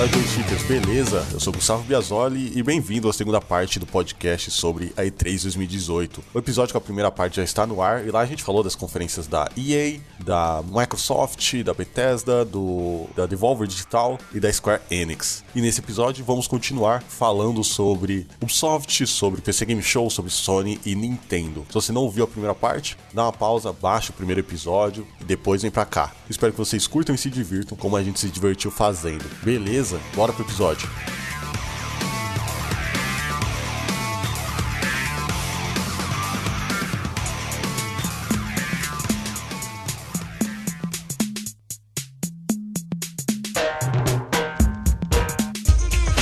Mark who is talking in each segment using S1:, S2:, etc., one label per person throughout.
S1: Fala joystickers, beleza? Eu sou Gustavo Biasoli e bem-vindo à segunda parte do podcast sobre a E3 2018. O episódio com a primeira parte já está no ar e lá a gente falou das conferências da EA, da Microsoft, da Bethesda, do da Devolver Digital e da Square Enix. E nesse episódio vamos continuar falando sobre Ubisoft, sobre PC Game Show, sobre Sony e Nintendo. Se você não ouviu a primeira parte, dá uma pausa, baixa o primeiro episódio e depois vem pra cá. Espero que vocês curtam e se divirtam como a gente se divertiu fazendo. Beleza? Bora pro episódio.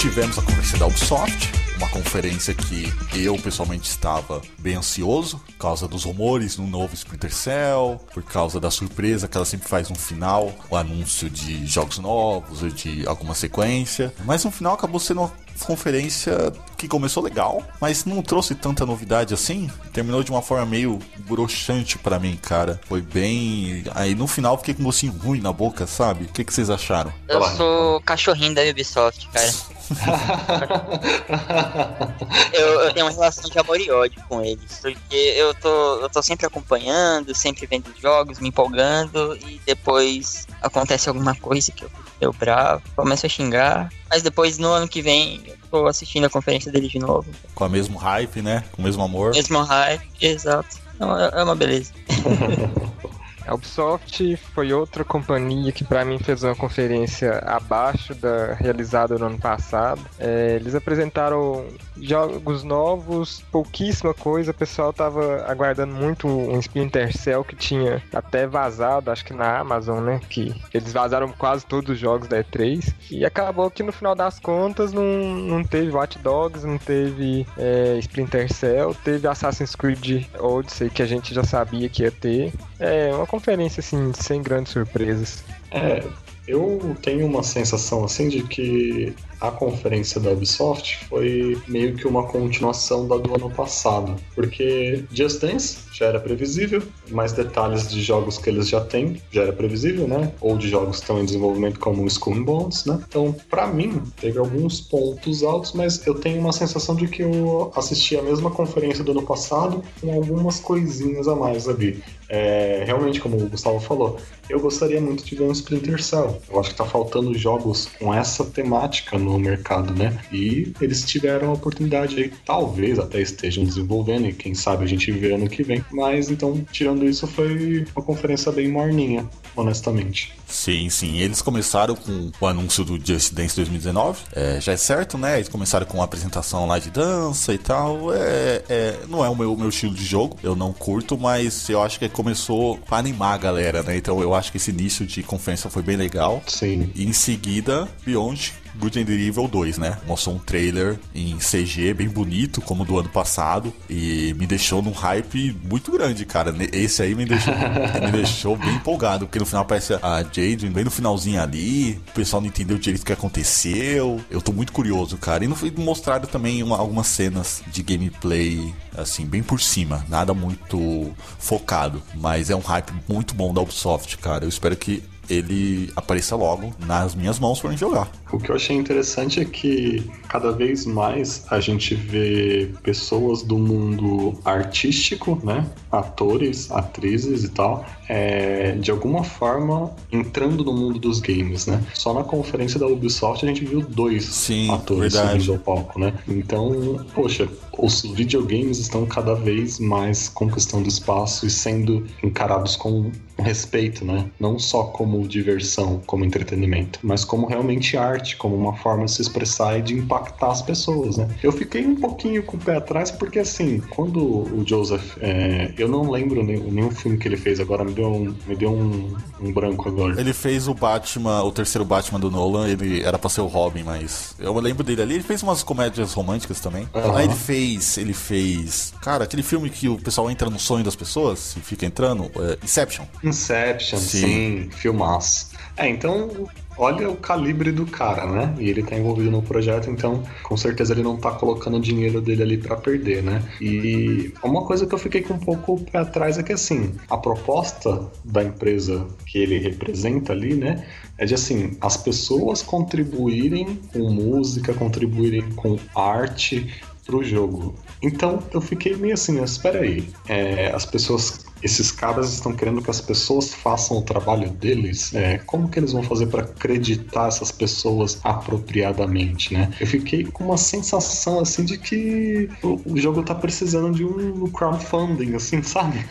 S1: Tivemos a conferência da Ubisoft, uma conferência que eu pessoalmente estava bem ansioso, por causa dos rumores no novo Splinter Cell, por causa da surpresa que ela sempre faz no final, o anúncio de jogos novos ou de alguma sequência. Mas no final acabou sendo conferência que começou legal, mas não trouxe tanta novidade assim. Terminou de uma forma meio broxante para mim, cara. Foi bem. Aí no final fiquei com um gostinho ruim na boca, sabe? O que, que vocês acharam?
S2: Eu sou cachorrinho da Ubisoft, cara. eu, eu, tenho uma relação de amor e ódio com eles, porque eu tô, eu tô sempre acompanhando, sempre vendo jogos, me empolgando, e depois acontece alguma coisa que eu fico bravo, começo a xingar, mas depois no ano que vem eu tô assistindo a conferência dele de novo.
S1: Com o mesmo hype, né? Com o mesmo amor.
S2: Mesmo hype, exato. É uma beleza.
S3: A Ubisoft foi outra companhia que para mim fez uma conferência abaixo da realizada no ano passado. É, eles apresentaram jogos novos, pouquíssima coisa. O pessoal tava aguardando muito um Splinter Cell que tinha até vazado, acho que na Amazon, né? Que eles vazaram quase todos os jogos da E3. E acabou que no final das contas não, não teve Watch Dogs, não teve é, Splinter Cell, teve Assassin's Creed Odyssey que a gente já sabia que ia ter. É uma conferência assim, sem grandes surpresas.
S4: É, eu tenho uma sensação assim de que a conferência da Ubisoft foi meio que uma continuação da do ano passado, porque Just Dance já era previsível, mais detalhes de jogos que eles já têm já era previsível, né? Ou de jogos que estão em desenvolvimento como Skull and Bones, né? Então, para mim, teve alguns pontos altos, mas eu tenho uma sensação de que eu assisti a mesma conferência do ano passado com algumas coisinhas a mais ali. É, realmente, como o Gustavo falou, eu gostaria muito de ver um Splinter Cell. Eu acho que tá faltando jogos com essa temática mercado, né? E eles tiveram a oportunidade aí, talvez até estejam desenvolvendo, e quem sabe a gente vê ano que vem. Mas então, tirando isso, foi uma conferência bem morninha, honestamente.
S1: Sim, sim. Eles começaram com o anúncio do Just Dance 2019. É, já é certo, né? Eles começaram com a apresentação lá de dança e tal. É, é, não é o meu, meu estilo de jogo, eu não curto, mas eu acho que começou para animar a galera, né? Então eu acho que esse início de conferência foi bem legal.
S4: Sim.
S1: E em seguida, Beyond Good and Evil 2, né? Mostrou um trailer em CG bem bonito, como do ano passado, e me deixou num hype muito grande, cara. Esse aí me deixou, me deixou bem empolgado, porque no final aparece a Jade bem no finalzinho ali, o pessoal não entendeu direito o que aconteceu. Eu tô muito curioso, cara. E não foi mostrado também uma, algumas cenas de gameplay assim, bem por cima, nada muito focado, mas é um hype muito bom da Ubisoft, cara. Eu espero que ele apareça logo nas minhas mãos para jogar.
S4: O que eu achei interessante é que cada vez mais a gente vê pessoas do mundo artístico, né? Atores, atrizes e tal, é, de alguma forma entrando no mundo dos games, né? Só na conferência da Ubisoft a gente viu dois
S1: Sim,
S4: atores
S1: verdade.
S4: subindo ao palco, né? Então, poxa, os videogames estão cada vez mais conquistando espaço e sendo encarados com respeito, né? Não só como diversão, como entretenimento, mas como realmente arte, como uma forma de se expressar e de impactar as pessoas, né? Eu fiquei um pouquinho com o pé atrás porque, assim, quando o Joseph, é, eu não lembro nenhum, nenhum, filme que ele fez agora, me deu, um, me deu um, um, branco agora.
S1: Ele fez o Batman, o terceiro Batman do Nolan, ele era pra ser o Robin, mas eu lembro dele ali, ele fez umas comédias românticas também. Uhum. Aí ele fez, ele fez, cara, aquele filme que o pessoal entra no sonho das pessoas e fica entrando, é Inception.
S4: Inception, sim, sim Mas. É, então olha o calibre do cara, né? E ele tá envolvido no projeto, então com certeza ele não tá colocando o dinheiro dele ali para perder, né? E uma coisa que eu fiquei com um pouco pra trás é que assim, a proposta da empresa que ele representa ali, né? É de assim, as pessoas contribuírem com música, contribuírem com arte pro jogo. Então eu fiquei meio assim, mas espera aí, é, as pessoas esses caras estão querendo que as pessoas façam o trabalho deles. É, como que eles vão fazer para acreditar essas pessoas apropriadamente, né? Eu fiquei com uma sensação assim de que o, o jogo tá precisando de um crowdfunding, assim, sabe?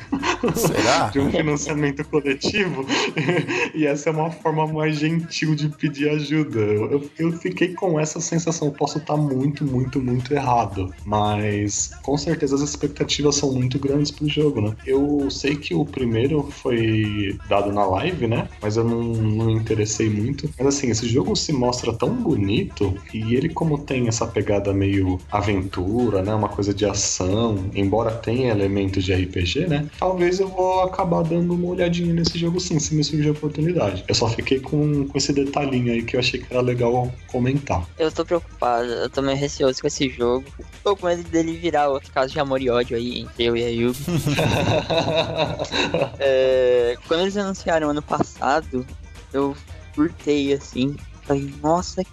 S1: Será?
S4: de um financiamento coletivo. e essa é uma forma mais gentil de pedir ajuda. Eu, eu fiquei com essa sensação. Eu posso estar muito, muito, muito errado, mas com certeza as expectativas são muito grandes pro jogo, né? Eu sei que o primeiro foi dado na live, né? Mas eu não, não me interessei muito. Mas assim, esse jogo se mostra tão bonito e ele, como tem essa pegada meio aventura, né? Uma coisa de ação, embora tenha elementos de RPG, né? Talvez eu vou acabar dando uma olhadinha nesse jogo sim, se me surgir a oportunidade. Eu só fiquei com, com esse detalhinho aí que eu achei que era legal comentar.
S2: Eu tô preocupado, eu tô meio receoso com esse jogo. Tô com medo dele virar outro caso de amor e ódio aí entre eu e a Yubi. é, quando eles anunciaram ano passado, eu curtei assim. Falei, nossa,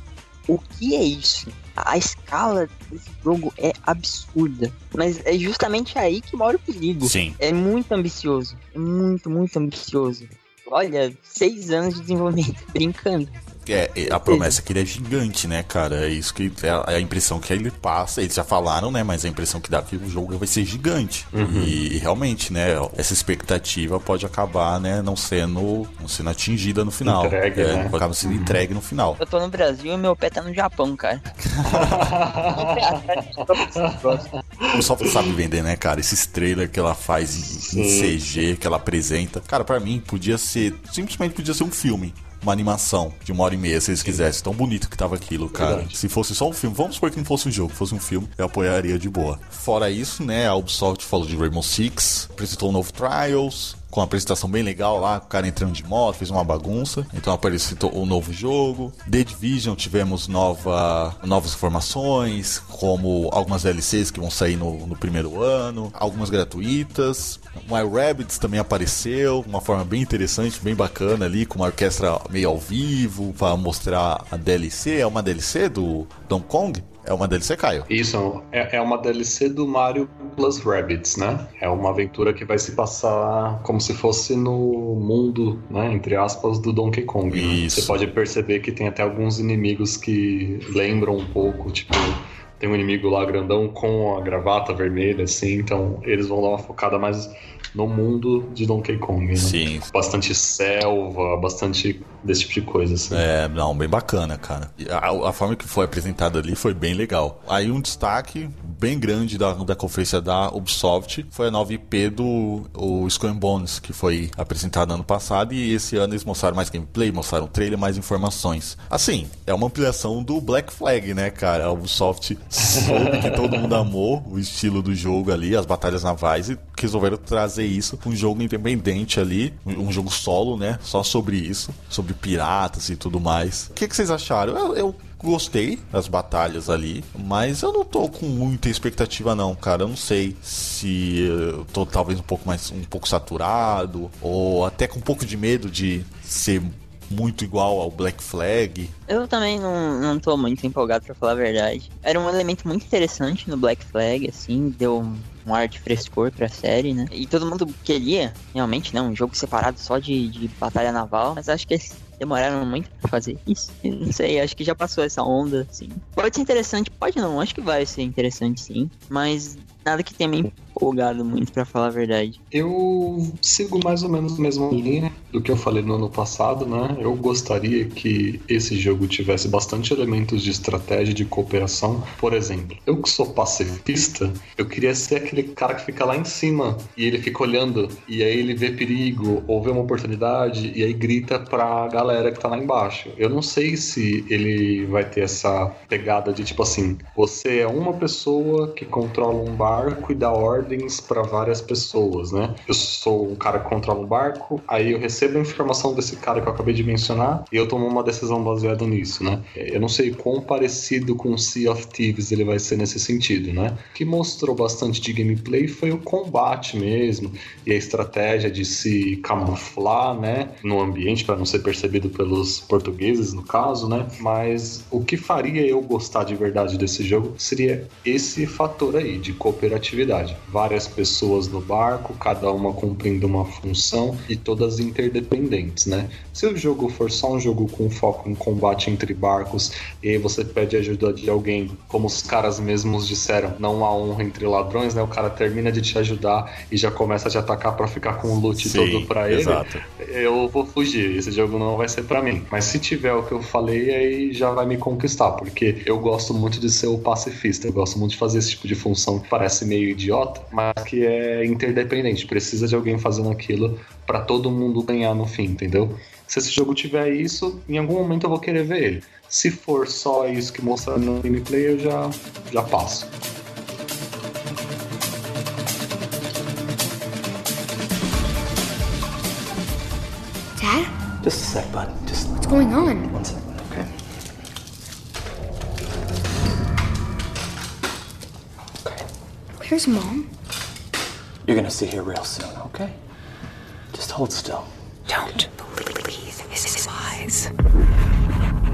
S2: o que é isso? A escala desse jogo é absurda. Mas é justamente aí que mora o perigo.
S1: Sim.
S2: É muito ambicioso. É muito, muito ambicioso. Olha, seis anos de desenvolvimento brincando.
S1: É, a promessa é que ele é gigante, né, cara? É isso que é a impressão que ele passa. Eles já falaram, né? Mas a impressão que dá é que o jogo vai ser gigante. Uhum. E, e, realmente, né? Essa expectativa pode acabar, né? Não sendo, não sendo atingida no final.
S4: Entregue,
S1: é,
S4: né?
S1: Acaba sendo uhum. entregue no final.
S2: Eu tô no Brasil e meu pé tá no Japão, cara.
S1: o Soft sabe vender, né, cara? Esses trailers que ela faz em, em CG, que ela apresenta. Cara, para mim podia ser. Simplesmente podia ser um filme uma animação de uma hora e meia, se eles quisessem. Tão bonito que tava aquilo, cara. Verdade. Se fosse só um filme, vamos supor que não fosse um jogo, fosse um filme, eu apoiaria de boa. Fora isso, né, a Ubisoft falou de Rainbow Six, apresentou um novo Trials, com uma apresentação bem legal lá, o cara entrando de moto, fez uma bagunça. Então apareceu o novo jogo. The Division tivemos nova, novas informações, como algumas DLCs que vão sair no, no primeiro ano, algumas gratuitas. My Rabbits também apareceu, uma forma bem interessante, bem bacana ali, com uma orquestra meio ao vivo, para mostrar a DLC. É uma DLC do Donkey Kong? É uma DLC, Caio?
S4: Isso, é, é uma DLC do Mario Plus Rabbits, né? É uma aventura que vai se passar como se fosse no mundo, né, entre aspas, do Donkey Kong. Né? Você pode perceber que tem até alguns inimigos que lembram um pouco, tipo tem um inimigo lá grandão com a gravata vermelha, assim, então eles vão dar uma focada mais no mundo de Donkey Kong, né?
S1: Sim.
S4: Bastante selva, bastante desse tipo de coisa, assim.
S1: É, não, bem bacana, cara. A, a forma que foi apresentada ali foi bem legal. Aí um destaque bem grande da, da conferência da Ubisoft foi a nova IP do o Skull Bones, que foi apresentada ano passado e esse ano eles mostraram mais gameplay, mostraram trailer, mais informações. Assim, é uma ampliação do Black Flag, né, cara? A Ubisoft soube que todo mundo amou o estilo do jogo ali, as batalhas navais e resolveram trazer isso um jogo independente ali, um jogo solo, né? Só sobre isso, sobre piratas e tudo mais. O que, que vocês acharam? Eu, eu gostei das batalhas ali, mas eu não tô com muita expectativa não, cara. Eu não sei se eu tô talvez um pouco mais um pouco saturado ou até com um pouco de medo de ser muito igual ao Black Flag.
S2: Eu também não, não tô muito empolgado para falar a verdade. Era um elemento muito interessante no Black Flag, assim, deu um, ar de frescor pra série, né? E todo mundo queria, realmente, né, um jogo separado só de, de batalha naval, mas acho que esse demoraram muito pra fazer isso. Não sei, acho que já passou essa onda, assim. Pode ser interessante, pode não, acho que vai ser interessante sim, mas nada que tenha me empolgado muito, para falar a verdade.
S4: Eu sigo mais ou menos a mesma linha do que eu falei no ano passado, né? Eu gostaria que esse jogo tivesse bastante elementos de estratégia de cooperação. Por exemplo, eu que sou pacifista, eu queria ser aquele cara que fica lá em cima e ele fica olhando e aí ele vê perigo ou vê uma oportunidade e aí grita pra galera que tá lá embaixo. Eu não sei se ele vai ter essa pegada de tipo assim, você é uma pessoa que controla um bar barco e dar ordens para várias pessoas, né? Eu sou um cara que controla um barco, aí eu recebo a informação desse cara que eu acabei de mencionar e eu tomo uma decisão baseada nisso, né? Eu não sei quão parecido com Sea of Thieves ele vai ser nesse sentido, né? O que mostrou bastante de gameplay foi o combate mesmo e a estratégia de se camuflar, né, no ambiente para não ser percebido pelos portugueses, no caso, né? Mas o que faria eu gostar de verdade desse jogo seria esse fator aí de cooperatividade. Várias pessoas no barco, cada uma cumprindo uma função e todas interdependentes, né? Se o jogo for só um jogo com foco em combate entre barcos e aí você pede ajuda de alguém, como os caras mesmos disseram, não há honra entre ladrões, né? O cara termina de te ajudar e já começa a te atacar para ficar com o loot Sim, todo para ele. Exato. Eu vou fugir, esse jogo não vai ser para mim. Mas se tiver o que eu falei, aí já vai me conquistar, porque eu gosto muito de ser o pacifista, eu gosto muito de fazer esse tipo de função que parece meio idiota, mas que é interdependente, precisa de alguém fazendo aquilo para todo mundo ganhar no fim, entendeu? Se esse jogo tiver isso, em algum momento eu vou querer ver ele. Se for só isso que mostra no gameplay, eu já, já passo.
S5: Dad? Just a sec, bud. Just what's going on? One second, Where's mom?
S6: You're gonna see her real soon, okay? Just hold still.
S5: Don't believe his lies.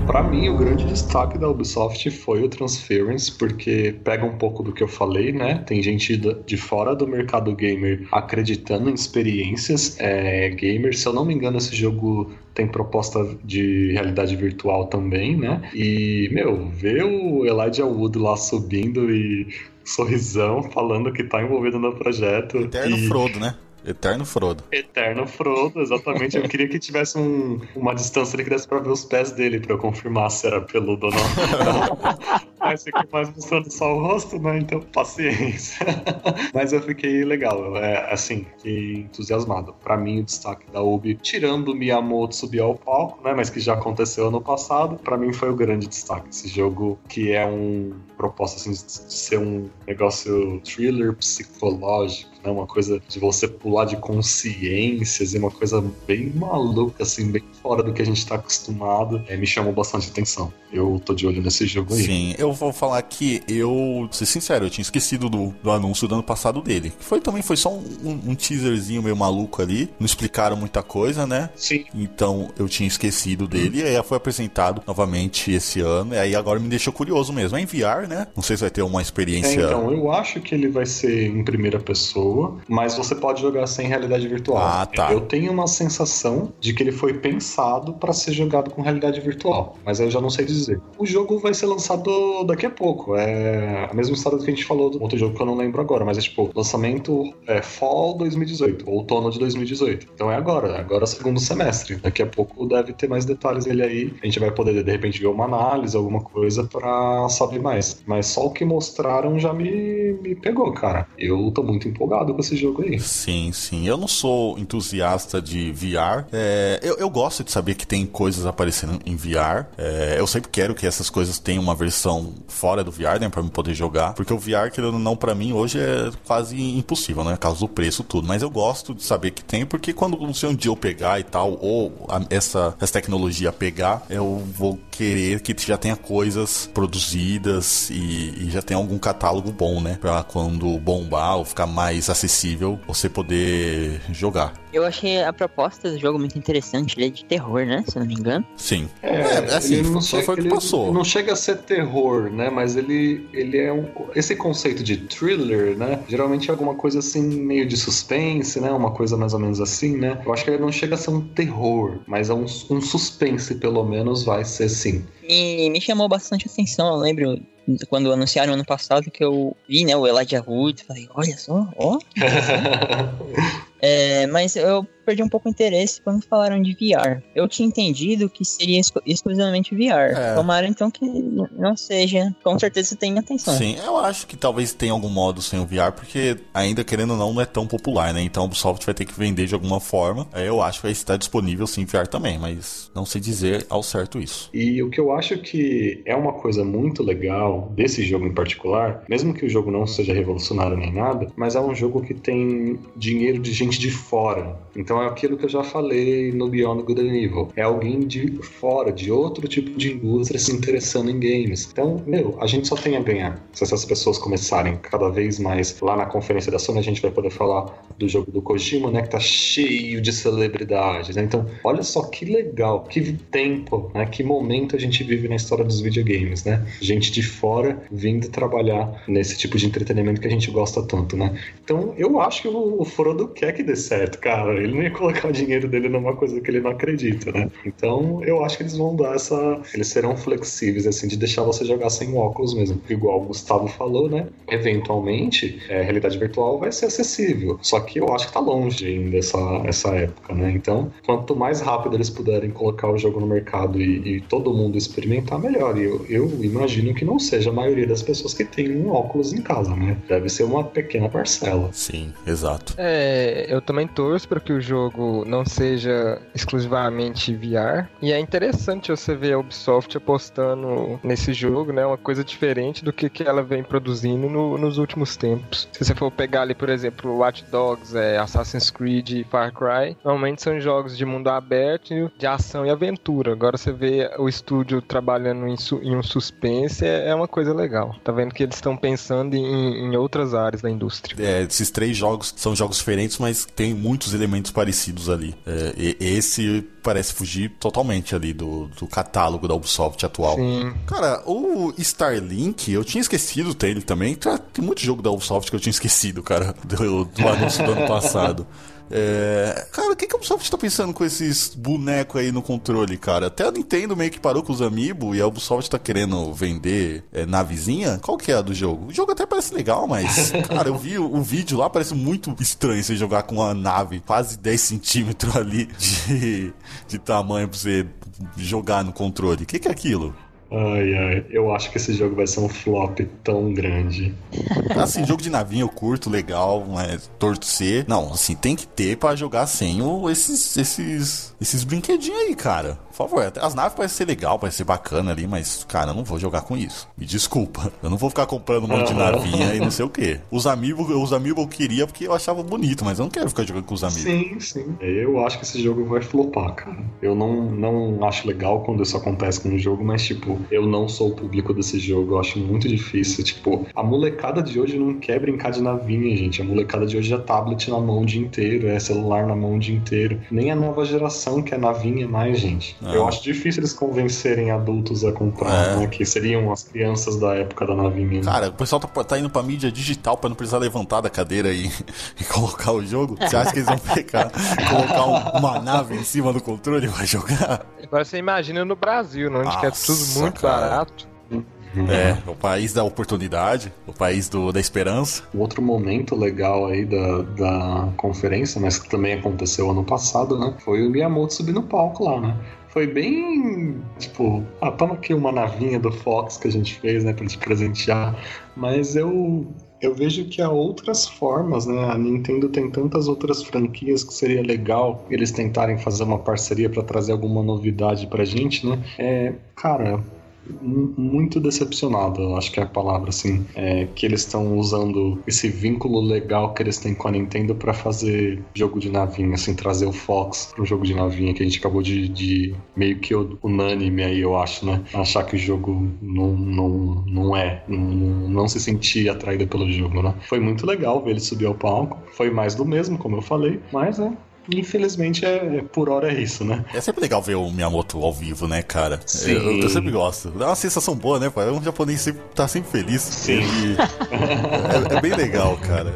S4: Para mim, o grande destaque da Ubisoft foi o Transference, porque pega um pouco do que eu falei, né? Tem gente de fora do mercado gamer acreditando em experiências é, gamer. Se eu não me engano, esse jogo tem proposta de realidade virtual também, né? E, meu, ver o Elijah Wood lá subindo e sorrisão falando que tá envolvido no projeto.
S1: Eterno
S4: e...
S1: Frodo, né? Eterno Frodo.
S4: Eterno Frodo, exatamente. Eu queria que tivesse um, uma distância ali que desse pra ver os pés dele, pra eu confirmar se era peludo ou não. Mas fiquei mais mostrando só o rosto, né? Então, paciência. Mas eu fiquei legal, é, assim, fiquei entusiasmado. Pra mim, o destaque da Ubi, tirando o Miyamoto subir ao palco, né? Mas que já aconteceu ano passado, pra mim foi o grande destaque. Esse jogo que é um proposta assim, de ser um negócio thriller psicológico né? Uma coisa de você pular de consciências e uma coisa bem maluca, assim, bem fora do que a gente tá acostumado. É, me chamou bastante atenção. Eu tô de olho nesse jogo aí.
S1: Sim, eu vou falar que eu, ser sincero, eu tinha esquecido do, do anúncio do ano passado dele. Foi também, foi só um, um, um teaserzinho meio maluco ali. Não explicaram muita coisa, né?
S4: Sim.
S1: Então eu tinha esquecido dele. E aí foi apresentado novamente esse ano. E aí agora me deixou curioso mesmo. É em VR, né? Não sei se vai ter uma experiência. É,
S4: então, eu acho que ele vai ser em primeira pessoa mas você pode jogar sem realidade virtual.
S1: Ah, tá.
S4: Eu tenho uma sensação de que ele foi pensado para ser jogado com realidade virtual, mas eu já não sei dizer. O jogo vai ser lançado daqui a pouco. É a mesma história que a gente falou do outro jogo que eu não lembro agora, mas é tipo, lançamento é Fall 2018, outono de 2018. Então é agora, agora é segundo semestre. Daqui a pouco deve ter mais detalhes dele aí. A gente vai poder de repente ver uma análise, alguma coisa para saber mais. Mas só o que mostraram já me, me pegou, cara. Eu tô muito empolgado empolgado com esse jogo aí.
S1: Sim, sim. Eu não sou entusiasta de VR. É, eu, eu gosto de saber que tem coisas aparecendo em VR. É, eu sempre quero que essas coisas tenham uma versão fora do VR, né? Pra eu poder jogar. Porque o VR, querendo não, pra mim, hoje é quase impossível, né? Causa do preço, tudo. Mas eu gosto de saber que tem, porque quando não sei um dia eu pegar e tal, ou a, essa, essa tecnologia pegar, eu vou querer que já tenha coisas produzidas e, e já tenha algum catálogo bom, né? Pra quando bombar ou ficar mais acessível você poder jogar.
S2: Eu achei a proposta do jogo muito interessante, ele é de terror, né? Se eu não me engano.
S1: Sim.
S4: É, é assim, não chega, foi o que passou. Não chega a ser terror, né? Mas ele, ele é um. Esse conceito de thriller, né? Geralmente é alguma coisa assim, meio de suspense, né? Uma coisa mais ou menos assim, né? Eu acho que ele não chega a ser um terror, mas é um, um suspense, pelo menos, vai ser sim.
S2: E me chamou bastante atenção, eu lembro quando anunciaram ano passado que eu vi, né, o Elijah Wood, falei, olha só, ó. é, mas eu perdi um pouco o interesse quando falaram de VR. Eu tinha entendido que seria exclu exclusivamente VR. É. Tomara então que não seja. Com certeza tem atenção.
S1: Sim, eu acho que talvez tenha algum modo sem o VR, porque ainda querendo ou não, não é tão popular, né? Então o Ubisoft vai ter que vender de alguma forma. Eu acho que vai estar disponível sim VR também, mas não sei dizer ao certo isso.
S4: E o que eu acho que é uma coisa muito legal desse jogo em particular, mesmo que o jogo não seja revolucionário nem nada, mas é um jogo que tem dinheiro de gente de fora. Então é aquilo que eu já falei no Beyond Good and Evil. É alguém de fora, de outro tipo de indústria se interessando em games. Então, meu, a gente só tem a ganhar. Se essas pessoas começarem cada vez mais lá na conferência da Sony, a gente vai poder falar do jogo do Kojima, né, que tá cheio de celebridades. Né? Então, olha só que legal, que tempo, né, que momento a gente vive na história dos videogames, né? Gente de fora vindo trabalhar nesse tipo de entretenimento que a gente gosta tanto, né? Então, eu acho que o Frodo quer que dê certo, cara. Ele não ia colocar o dinheiro dele numa coisa que ele não acredita, né? Então, eu acho que eles vão dar essa. Eles serão flexíveis, assim, de deixar você jogar sem óculos mesmo. Igual o Gustavo falou, né? Eventualmente, é, a realidade virtual vai ser acessível. Só que eu acho que tá longe ainda essa, essa época, né? Então, quanto mais rápido eles puderem colocar o jogo no mercado e, e todo mundo experimentar, melhor. E eu, eu imagino que não seja a maioria das pessoas que tem um óculos em casa, né? Deve ser uma pequena parcela.
S1: Sim, exato.
S3: É, eu também torço para que o jogo não seja exclusivamente VR. E é interessante você ver a Ubisoft apostando nesse jogo, né? Uma coisa diferente do que, que ela vem produzindo no, nos últimos tempos. Se você for pegar ali, por exemplo, Watch Dogs, é, Assassin's Creed e Far Cry, normalmente são jogos de mundo aberto, de ação e aventura. Agora você vê o estúdio trabalhando em, em um suspense, é, é, uma coisa legal. Tá vendo que eles estão pensando em, em outras áreas da indústria.
S1: É, esses três jogos são jogos diferentes, mas tem muitos elementos parecidos ali. É, esse parece fugir totalmente ali do, do catálogo da Ubisoft atual. Sim. Cara, o Starlink, eu tinha esquecido dele também. Tem muito jogo da Ubisoft que eu tinha esquecido, cara, do, do anúncio do ano passado. É... Cara, o que, que a Ubisoft tá pensando com esses bonecos aí no controle, cara? Até a Nintendo meio que parou com os Amiibo e a Ubisoft tá querendo vender é, navezinha. Qual que é a do jogo? O jogo até parece legal, mas, cara, eu vi o, o, vídeo lá, parece muito estranho você jogar com uma nave quase 10 centímetros ali de, de tamanho pra você jogar no controle. O que, que é aquilo?
S4: Ai, ai, eu acho que esse jogo vai ser um flop tão grande.
S1: Assim, jogo de navinha eu curto, legal, mas torcer. Não, assim, tem que ter para jogar sem o, esses, esses, esses brinquedinhos aí, cara por favor, as naves parecem ser legal, parece ser bacana ali, mas, cara, eu não vou jogar com isso. Me desculpa. Eu não vou ficar comprando um monte de navinha e não sei o que. Os amigos, os amigos eu queria porque eu achava bonito, mas eu não quero ficar jogando com os amigos.
S4: Sim, sim. Eu acho que esse jogo vai flopar, cara. Eu não, não acho legal quando isso acontece com um jogo, mas, tipo, eu não sou o público desse jogo. Eu acho muito difícil. Tipo, a molecada de hoje não quer brincar de navinha, gente. A molecada de hoje é tablet na mão o dia inteiro, é celular na mão o dia inteiro. Nem a nova geração quer navinha mais, gente. É. Eu acho difícil eles convencerem adultos a comprar, é. né? Que seriam as crianças da época da navinha.
S1: Cara, o pessoal tá, tá indo pra mídia digital pra não precisar levantar da cadeira e, e colocar o jogo. Você acha que eles vão pegar, colocar um, uma nave em cima do controle e vai jogar?
S3: Agora você imagina no Brasil, né, onde Nossa, é tudo muito cara. barato.
S1: É, o país da oportunidade, o país do, da esperança.
S4: Outro momento legal aí da, da conferência, mas que também aconteceu ano passado, né? Foi o Miyamoto subir no palco lá, né? Foi bem tipo, toma aqui uma navinha do Fox que a gente fez, né, pra te presentear. Mas eu eu vejo que há outras formas, né? A Nintendo tem tantas outras franquias que seria legal eles tentarem fazer uma parceria para trazer alguma novidade pra gente, né? É, cara, muito decepcionado, acho que é a palavra, assim, é, que eles estão usando esse vínculo legal que eles têm com a Nintendo para fazer jogo de navinha, assim, trazer o Fox pro jogo de navinha, que a gente acabou de, de meio que unânime aí, eu acho, né? Achar que o jogo não, não, não é, não, não se sentir atraído pelo jogo, né? Foi muito legal ver ele subir ao palco, foi mais do mesmo, como eu falei, mas, né, infelizmente, é, é, por hora é isso, né?
S1: É sempre legal ver o Miyamoto ao vivo, né, cara?
S4: Sim.
S1: Eu, eu sempre gosto. Dá uma sensação boa, né, pai? Um japonês sempre tá sempre feliz.
S4: Sim.
S1: é, é bem legal, cara.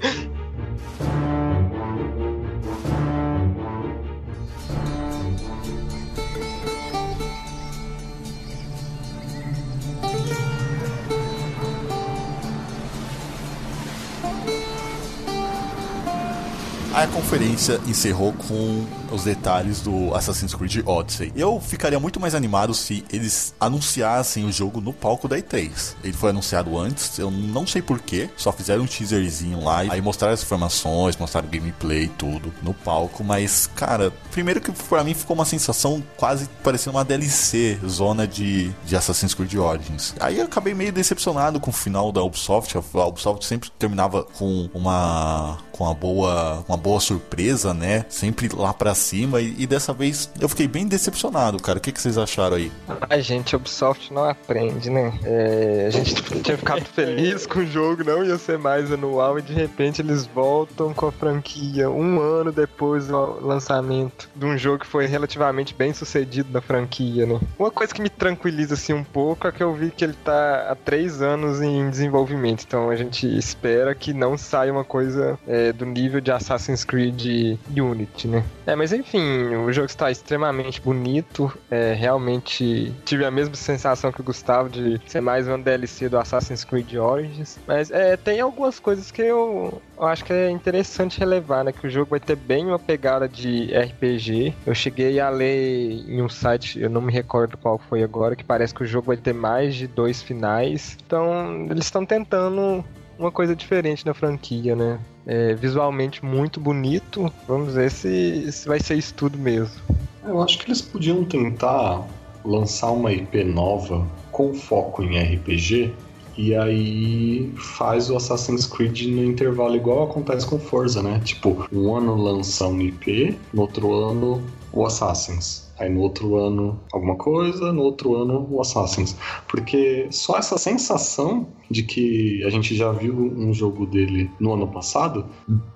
S1: A conferência encerrou com os detalhes do Assassin's Creed Odyssey. Eu ficaria muito mais animado se eles anunciassem o jogo no palco da E3. Ele foi anunciado antes, eu não sei porquê, só fizeram um teaserzinho lá, aí mostraram as informações, mostraram gameplay tudo no palco, mas, cara, primeiro que pra mim ficou uma sensação quase parecendo uma DLC, zona de, de Assassin's Creed Origins. Aí eu acabei meio decepcionado com o final da Ubisoft, a Ubisoft sempre terminava com uma com uma boa, uma boa surpresa, né? Sempre lá para cima. E, e, dessa vez eu fiquei bem decepcionado, cara. O que, que vocês acharam aí?
S3: A gente, Ubisoft não aprende, né? É, a gente tinha ficado feliz com o jogo, não ia ser mais anual, e de repente eles voltam com a franquia um ano depois do lançamento de um jogo que foi relativamente bem sucedido na franquia, né? Uma coisa que me tranquiliza assim um pouco é que eu vi que ele tá há três anos em desenvolvimento, então a gente espera que não saia uma coisa. É, do nível de Assassin's Creed Unity, né? É, mas enfim, o jogo está extremamente bonito. É, realmente tive a mesma sensação que o Gustavo de ser mais uma DLC do Assassin's Creed Origins. Mas é, tem algumas coisas que eu, eu acho que é interessante relevar, né? Que o jogo vai ter bem uma pegada de RPG. Eu cheguei a ler em um site, eu não me recordo qual foi agora, que parece que o jogo vai ter mais de dois finais. Então, eles estão tentando uma coisa diferente na franquia, né? É, visualmente muito bonito. Vamos ver se, se vai ser isso tudo mesmo.
S4: Eu acho que eles podiam tentar lançar uma IP nova com foco em RPG e aí faz o Assassin's Creed no intervalo igual acontece com Forza, né? Tipo, um ano lança um IP, no outro ano o Assassin's. Aí no outro ano alguma coisa, no outro ano o Assassin's. Porque só essa sensação de que a gente já viu um jogo dele no ano passado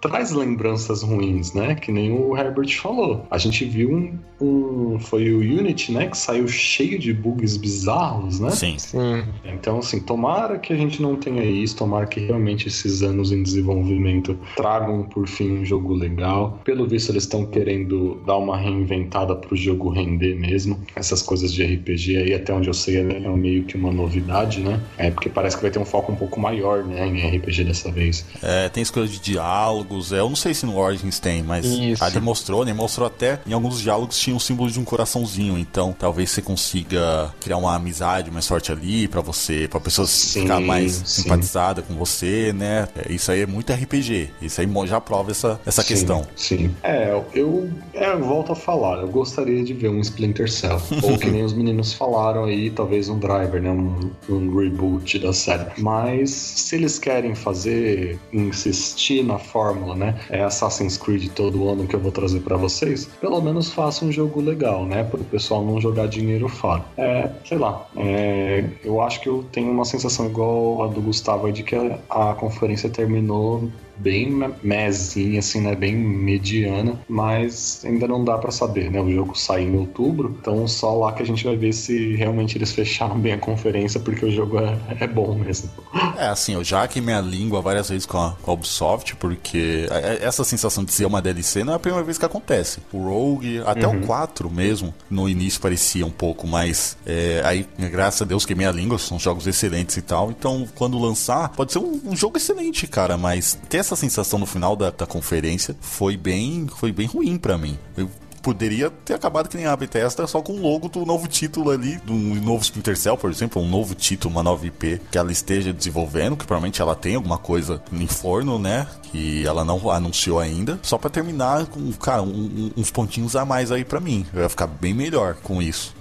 S4: traz lembranças ruins, né? Que nem o Herbert falou. A gente viu um, um foi o Unity, né? Que saiu cheio de bugs bizarros, né?
S1: Sim.
S3: Sim.
S4: Então, assim, tomara que a gente não tenha isso, tomara que realmente esses anos em desenvolvimento tragam por fim um jogo legal. Pelo visto, eles estão querendo dar uma reinventada pro jogo render mesmo. Essas coisas de RPG aí, até onde eu sei, é meio que uma novidade, né? É porque parece que vai ter um foco um pouco maior, né, em RPG dessa vez.
S1: É, tem escolha de diálogos, é, eu não sei se no Origins tem, mas
S3: Isso.
S1: ali mostrou, né? Mostrou até em alguns diálogos tinha um símbolo de um coraçãozinho, então talvez você consiga criar uma amizade mais forte ali para você, para pessoa
S4: Sim,
S1: ficar mais
S4: sim.
S1: simpatizada com você, né? É, isso aí é muito RPG. Isso aí já prova essa, essa
S4: Sim,
S1: questão.
S4: Sim. É, eu, é, eu volto a falar. Eu gostaria de ver um Splinter Cell. ou que nem os meninos falaram aí, talvez um driver, né? Um, um reboot da série. Mas se eles querem fazer, insistir na fórmula, né? É Assassin's Creed todo ano que eu vou trazer pra vocês. Pelo menos faça um jogo legal, né? Para o pessoal não jogar dinheiro fora. É, sei lá. é, eu acho que eu tenho uma sensação igual a do Gustavo de que a, a conferência terminou bem me- mezinha, assim, né? Bem mediana, mas ainda não dá pra saber, né? O jogo sai em outubro, então só lá que a gente vai ver se realmente eles fecharam bem a conferência, porque o jogo é, é bom mesmo.
S1: É, assim, eu já queimei a língua várias vezes com a, com a Ubisoft, porque é- é- essa sensação de ser uma DLC não é a primeira vez que acontece. O Rogue, até o 4 mesmo, no início parecia um pouco mais. é, aí, graças a Deus, queimei a língua, são jogos excelentes e tal. Então, quando lançar, pode ser um, um jogo excelente, cara, mas ter essa sensação no final da, da conferência foi bem, foi bem ruim pra mim. Eu poderia ter acabado que nem a Bethesda só com o logo do novo título ali, do novo Splinter Cell, por exemplo, um novo título, uma nova IP que ela esteja desenvolvendo, que provavelmente ela tem alguma coisa em forno, né? Que ela não anunciou ainda, só pra terminar com, cara, um- um- uns pontinhos a mais aí pra mim. Eu ia ficar bem melhor com isso.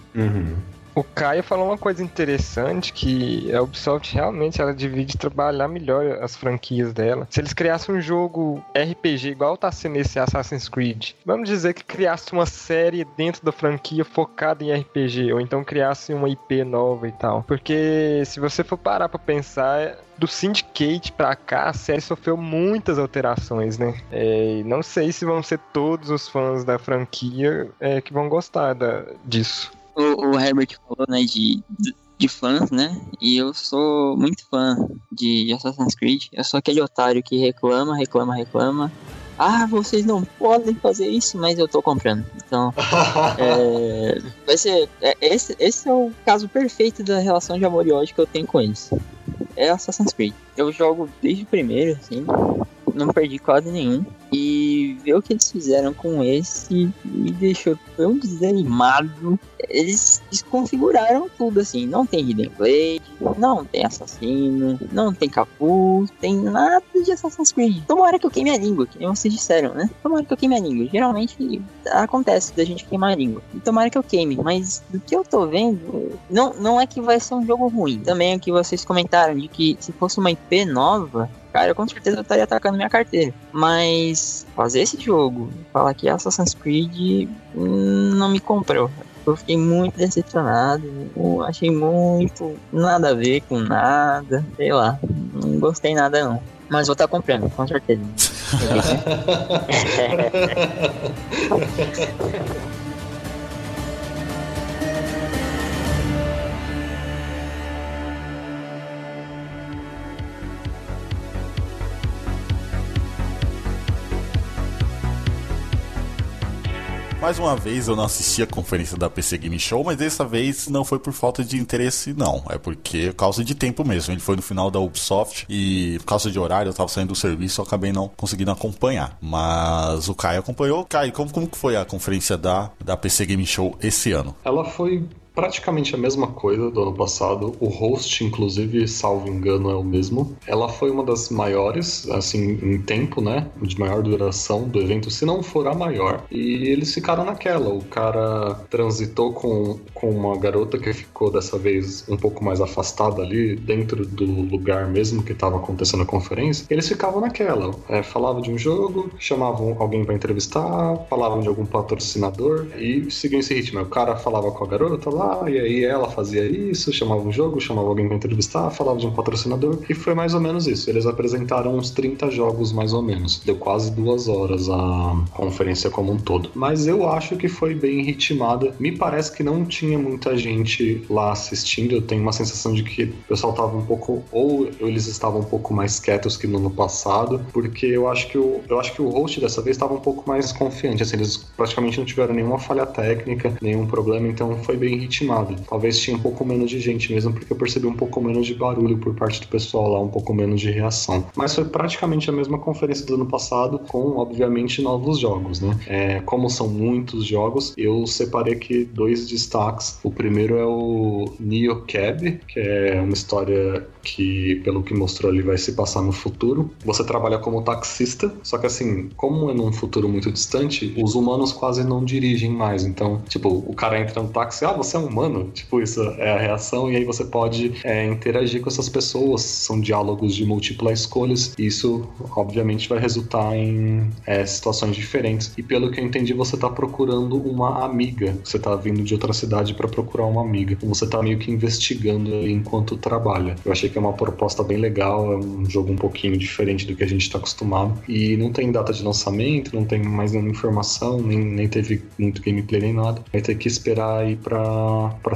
S3: O Caio falou uma coisa interessante que a Ubisoft realmente ela divide trabalhar melhor as franquias dela. Se eles criassem um jogo RPG igual tá sendo esse Assassin's Creed, vamos dizer que criasse uma série dentro da franquia focada em RPG, ou então criasse uma IP nova e tal. Porque se você for parar pra pensar, do Syndicate pra cá, a série sofreu muitas alterações, né? É, não sei se vão ser todos os fãs da franquia é, que vão gostar da- disso.
S2: O, o Herbert falou, né, de, de fãs, né? E eu sou muito fã de Assassin's Creed. Eu sou aquele otário que reclama, reclama, reclama. Ah, vocês não podem fazer isso, mas eu tô comprando. Então, é, vai ser. é, esse, esse é o caso perfeito da relação de amor e ódio que eu tenho com eles. É Assassin's Creed. Eu jogo desde o primeiro, assim. Não perdi quase nenhum. E ver o que eles fizeram com esse me deixou tão desanimado. Eles desconfiguraram tudo assim. Não tem Hidden Blade, não tem assassino, não tem capuz, tem nada de Assassin's Creed. Tomara que eu queime a língua, que nem vocês disseram, né? Tomara que eu queime a língua. Geralmente acontece da gente queimar a língua. E tomara que eu queime, mas do que eu tô vendo, não, não é que vai ser um jogo ruim. Também o que vocês comentaram de que se fosse uma IP nova, cara, com certeza eu estaria atacando minha carteira. Mas fazer esse jogo, falar que é Assassin's Creed, hum, não me comprou. Eu fiquei muito decepcionado. Eu achei muito nada a ver com nada. Sei lá. Não gostei nada não. Mas vou estar comprando, com certeza.
S1: Mais uma vez eu não assisti a conferência da PC Game Show, mas dessa vez não foi por falta de interesse, não. É porque causa de tempo mesmo. Ele foi no final da Ubisoft e por causa de horário eu tava saindo do serviço, eu acabei não conseguindo acompanhar. Mas o Caio acompanhou. Caio, como, como foi a conferência da, da PC Game Show esse ano?
S4: Ela foi praticamente a mesma coisa do ano passado. O host, inclusive, salvo engano, é o mesmo. Ela foi uma das maiores, assim, em tempo, né? De maior duração do evento, se não for a maior. E eles ficaram naquela. O cara transitou com, com uma garota que ficou dessa vez um pouco mais afastada ali, dentro do lugar mesmo que estava acontecendo a conferência. Eles ficavam naquela. É, falavam de um jogo, chamavam alguém para entrevistar, falavam de algum patrocinador e seguiam esse ritmo. O cara falava com a garota lá e aí ela fazia isso, chamava um jogo, chamava alguém para entrevistar, falava de um patrocinador, e foi mais ou menos isso. Eles apresentaram uns 30 jogos mais ou menos. Deu quase duas horas a conferência como um todo. Mas eu acho que foi bem ritmada. Me parece que não tinha muita gente lá assistindo. Eu tenho uma sensação de que o pessoal tava um pouco, ou eles estavam um pouco mais quietos que no ano passado, porque eu acho que o, eu acho que o host dessa vez estava um pouco mais confiante. Assim, eles praticamente não tiveram nenhuma falha técnica, nenhum problema, então foi bem ritmado ritmado. Talvez tinha um pouco menos de gente mesmo, porque eu percebi um pouco menos de barulho por parte do pessoal lá, um pouco menos de reação. Mas foi praticamente a mesma conferência do ano passado, com, obviamente, novos jogos, né? É, como são muitos jogos, eu separei aqui dois destaques. O primeiro é o Neo Cab, que é uma história que, pelo que mostrou ali, vai se passar no futuro. Você trabalha como taxista, só que assim, como é num futuro muito distante, os humanos quase não dirigem mais. Então, tipo, o cara entra no táxi, ah, você um humano? Tipo, isso é a reação, e aí você pode é, interagir com essas pessoas. São diálogos de múltiplas escolhas, e isso, obviamente, vai resultar em é, situações diferentes. E pelo que eu entendi, você tá procurando uma amiga. Você tá vindo de outra cidade para procurar uma amiga. Você tá meio que investigando enquanto trabalha. Eu achei que que é uma proposta bem legal, é um jogo um pouquinho diferente do que a gente está acostumado. E não tem data de lançamento, não tem mais nenhuma informação, nem, nem teve muito gameplay nem nada. Vai ter que esperar aí para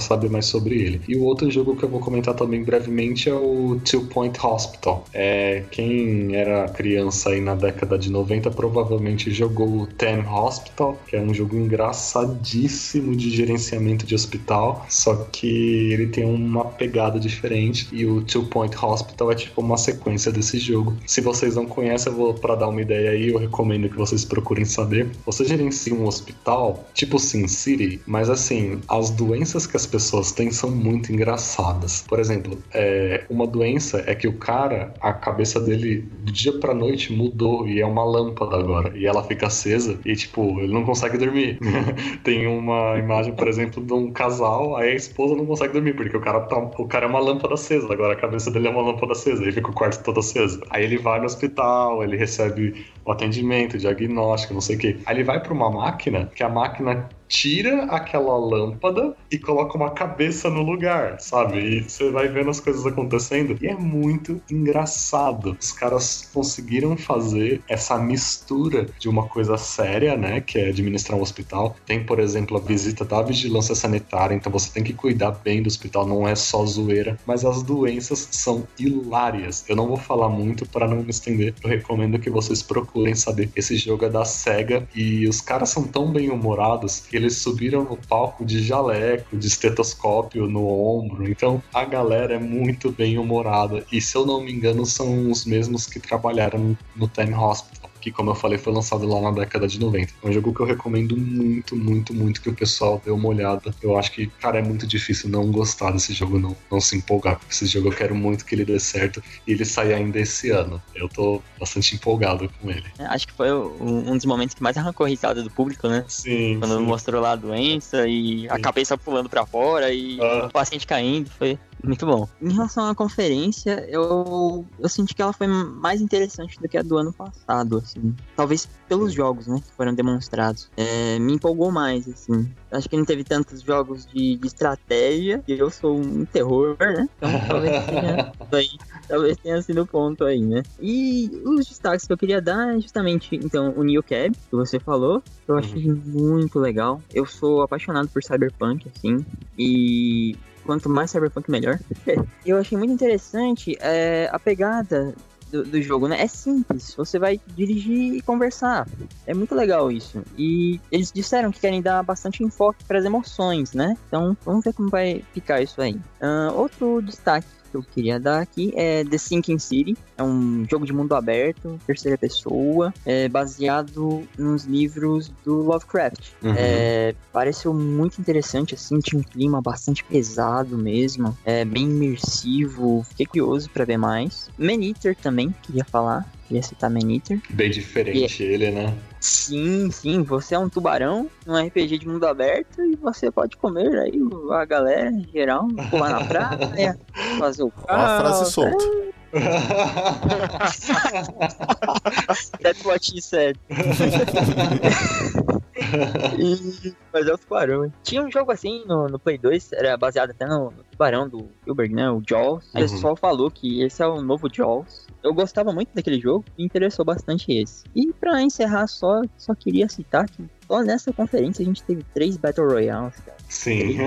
S4: saber mais sobre ele. E o outro jogo que eu vou comentar também brevemente é o Two Point Hospital. É, quem era criança aí na década de 90 provavelmente jogou o Ten Hospital, que é um jogo engraçadíssimo de gerenciamento de hospital, só que ele tem uma pegada diferente. E o Two Point Hospital é tipo uma sequência desse jogo. Se vocês não conhecem, eu vou para dar uma ideia aí, eu recomendo que vocês procurem saber. Você gerencia um hospital, tipo Sin City, mas assim, as doenças que as pessoas têm são muito engraçadas. Por exemplo, é, uma doença é que o cara, a cabeça dele do dia pra noite mudou e é uma lâmpada agora. E ela fica acesa e, tipo, ele não consegue dormir. Tem uma imagem, por exemplo, de um casal, aí a esposa não consegue dormir, porque o cara, tá, o cara é uma lâmpada acesa, agora a cabeça dele é uma lâmpada acesa, aí fica o quarto todo aceso. Aí ele vai no hospital, ele recebe o atendimento, o diagnóstico, não sei o quê. Aí ele vai para uma máquina, que a máquina tira aquela lâmpada e coloca uma cabeça no lugar, sabe? E você vai vendo as coisas acontecendo e é muito engraçado. Os caras conseguiram fazer essa mistura de uma coisa séria, né, que é administrar um hospital. Tem, por exemplo, a visita da vigilância sanitária, então você tem que cuidar bem do hospital, não é só zoeira, mas as doenças são hilárias. Eu não vou falar muito para não me estender. Eu recomendo que vocês procurem saber. Esse jogo é da Sega e os caras são tão bem humorados que eles subiram no palco de jaleco, de estetoscópio no ombro. Então a galera é muito bem humorada. E se eu não me engano, são os mesmos que trabalharam no Ten Hospital. Que, como eu falei, foi lançado lá na década de 90. É um jogo que eu recomendo muito, muito, muito que o pessoal dê uma olhada. Eu acho que, cara, é muito difícil não gostar desse jogo, não, não se empolgar com esse jogo. Eu quero muito que ele dê certo e ele saia ainda esse ano. Eu tô bastante empolgado com ele.
S2: É, acho que foi um dos momentos que mais arrancou risada do público, né?
S4: Sim.
S2: Quando
S4: sim.
S2: mostrou lá a doença e a
S4: Sim.
S2: cabeça pulando pra fora e
S4: Ah.
S2: o paciente caindo. Foi muito bom. Em relação à conferência, eu, eu senti que ela foi mais interessante do que a do ano passado, assim. Talvez pelos jogos, né, que foram demonstrados. É, me empolgou mais, assim. Acho que não teve tantos jogos de, de estratégia, e eu sou um terror, né? Então talvez tenha, aí, talvez tenha sido o ponto aí, né? E os destaques que eu queria dar é justamente, então, o Neo Cab, que você falou, eu achei muito legal. Eu sou apaixonado por Cyberpunk, assim, e quanto mais Cyberpunk, melhor. eu achei muito interessante é, a pegada do, do jogo, né? É simples, você vai dirigir e conversar. É muito legal isso. E eles disseram que querem dar bastante enfoque para as emoções, né? Então vamos ver como vai ficar isso aí. Ah, outro destaque que eu queria dar aqui é The Sinking City. É um jogo de mundo aberto, terceira pessoa, é baseado nos livros do Lovecraft.
S4: Uhum.
S2: É, pareceu muito interessante, assim, tinha um clima bastante pesado mesmo, é bem imersivo, fiquei curioso pra ver mais. Maneater também, queria falar, queria citar Maneater.
S4: Bem diferente ele, né?
S2: Sim, sim, você é um tubarão num RPG de mundo aberto e você pode comer aí a galera em geral, pular na praia, fazer o carro.
S1: a frase solta.
S2: That's what he said. E- Mas é o tubarão? Tinha um jogo assim no, no Play 2, era baseado até no, no tubarão do Spielberg, né? O Jaws. O
S4: Uhum.
S2: pessoal falou que esse é o novo Jaws. Eu gostava muito daquele jogo e interessou bastante esse. E pra encerrar só, só queria citar que só nessa conferência a gente teve três Battle Royales, cara.
S4: Sim.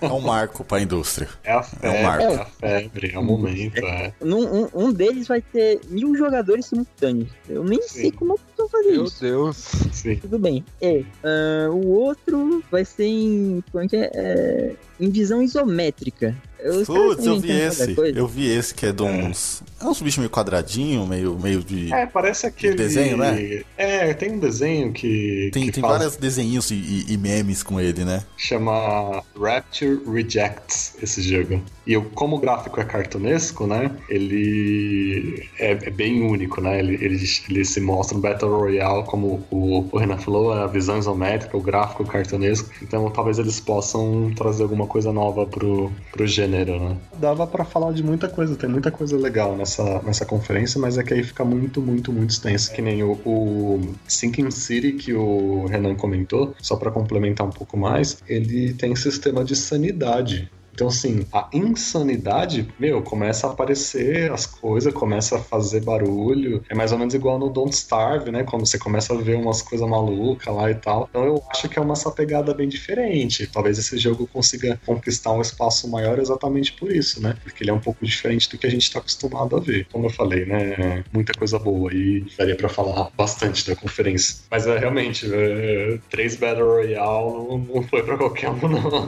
S1: É um marco pra indústria.
S4: É a febre,
S1: marco.
S4: é, a febre, é o momento, é.
S2: Num- um, um deles vai ter mil jogadores simultâneos. Eu nem
S4: Sim.
S2: sei como vou fazer
S3: Meu
S2: isso.
S3: Deus.
S4: Sim.
S2: Tudo bem. É. ah, o outro vai ser em. Como é que é? É, em visão isométrica. Os
S1: Putz, eu vi esse. Eu vi esse que é de uns. É uns bichos meio quadradinho, meio, meio de.
S4: É, parece aquele.
S1: desenho, né?
S4: É, tem um desenho que.
S1: Tem,
S4: que
S1: tem
S4: faz-
S1: vários desenhos e- e memes com ele, né?
S4: Chama Rapture Rejects esse jogo. E eu, como o gráfico é cartunesco, né? Ele é, é bem único, né? Ele, ele, ele se mostra um Battle Royale, como o, o Renan falou, é a visão isométrica, o gráfico cartunesco. Então talvez eles possam trazer alguma coisa nova pro, pro gênero, né? Dava pra falar de muita coisa, tem muita coisa legal nessa, nessa conferência, mas é que aí fica muito, muito, muito extenso. Que nem o, o Sinking City que o Renan comentou, só pra complementar um pouco mais, ele tem sistema de sanidade. Então, assim, a insanidade, meu, começa a aparecer as coisas, começa a fazer barulho. É mais ou menos igual no Don't Starve, né? Quando você começa a ver umas coisas malucas lá e tal. Então, eu acho que é uma essa pegada bem diferente. Talvez esse jogo consiga conquistar um espaço maior exatamente por isso, né? Porque ele é um pouco diferente do que a gente tá acostumado a ver. Como eu falei, né? Muita coisa boa e daria pra falar bastante da conferência. Mas é realmente, é, três Battle Royale não, não foi pra qualquer um, não.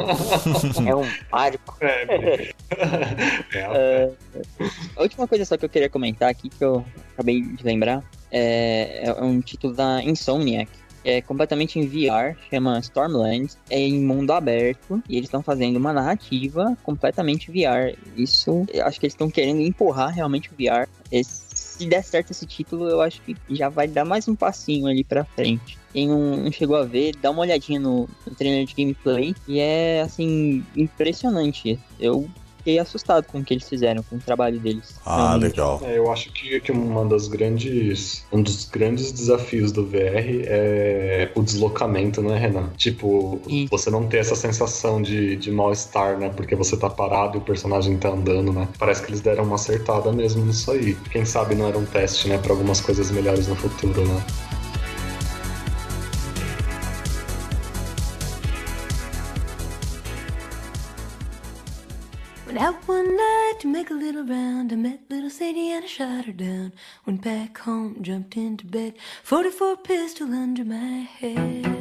S2: É um marco.
S4: É, é,
S2: A última coisa só que eu queria comentar aqui, que eu acabei de lembrar, é, é um título da Insomniac. É completamente em VR, chama Stormlands, é em mundo aberto e eles estão fazendo uma narrativa completamente VR. Isso, eu acho que eles estão querendo empurrar realmente o VR. Esse- se der certo esse título, eu acho que já vai dar mais um passinho ali pra frente. Quem não, chegou a ver, dá uma olhadinha no, no trailer de gameplay e é assim impressionante. Eu fiquei assustado com o que eles fizeram, com o trabalho deles.
S1: Ah,
S2: Realmente.
S1: legal.
S4: É, eu acho que, que uma das grandes. Um dos grandes desafios do VR é o deslocamento, né, Renan? Tipo,
S2: Isso.
S4: você não ter essa sensação de, de mal-estar, né? Porque você tá parado e o personagem tá andando, né? Parece que eles deram uma acertada mesmo nisso aí. Quem sabe não era um teste, né, pra algumas coisas melhores no futuro, né?
S7: Went out one night to make a little round. I met little Sadie and I shot her down. Went back home, jumped into bed. 44 pistol under my head.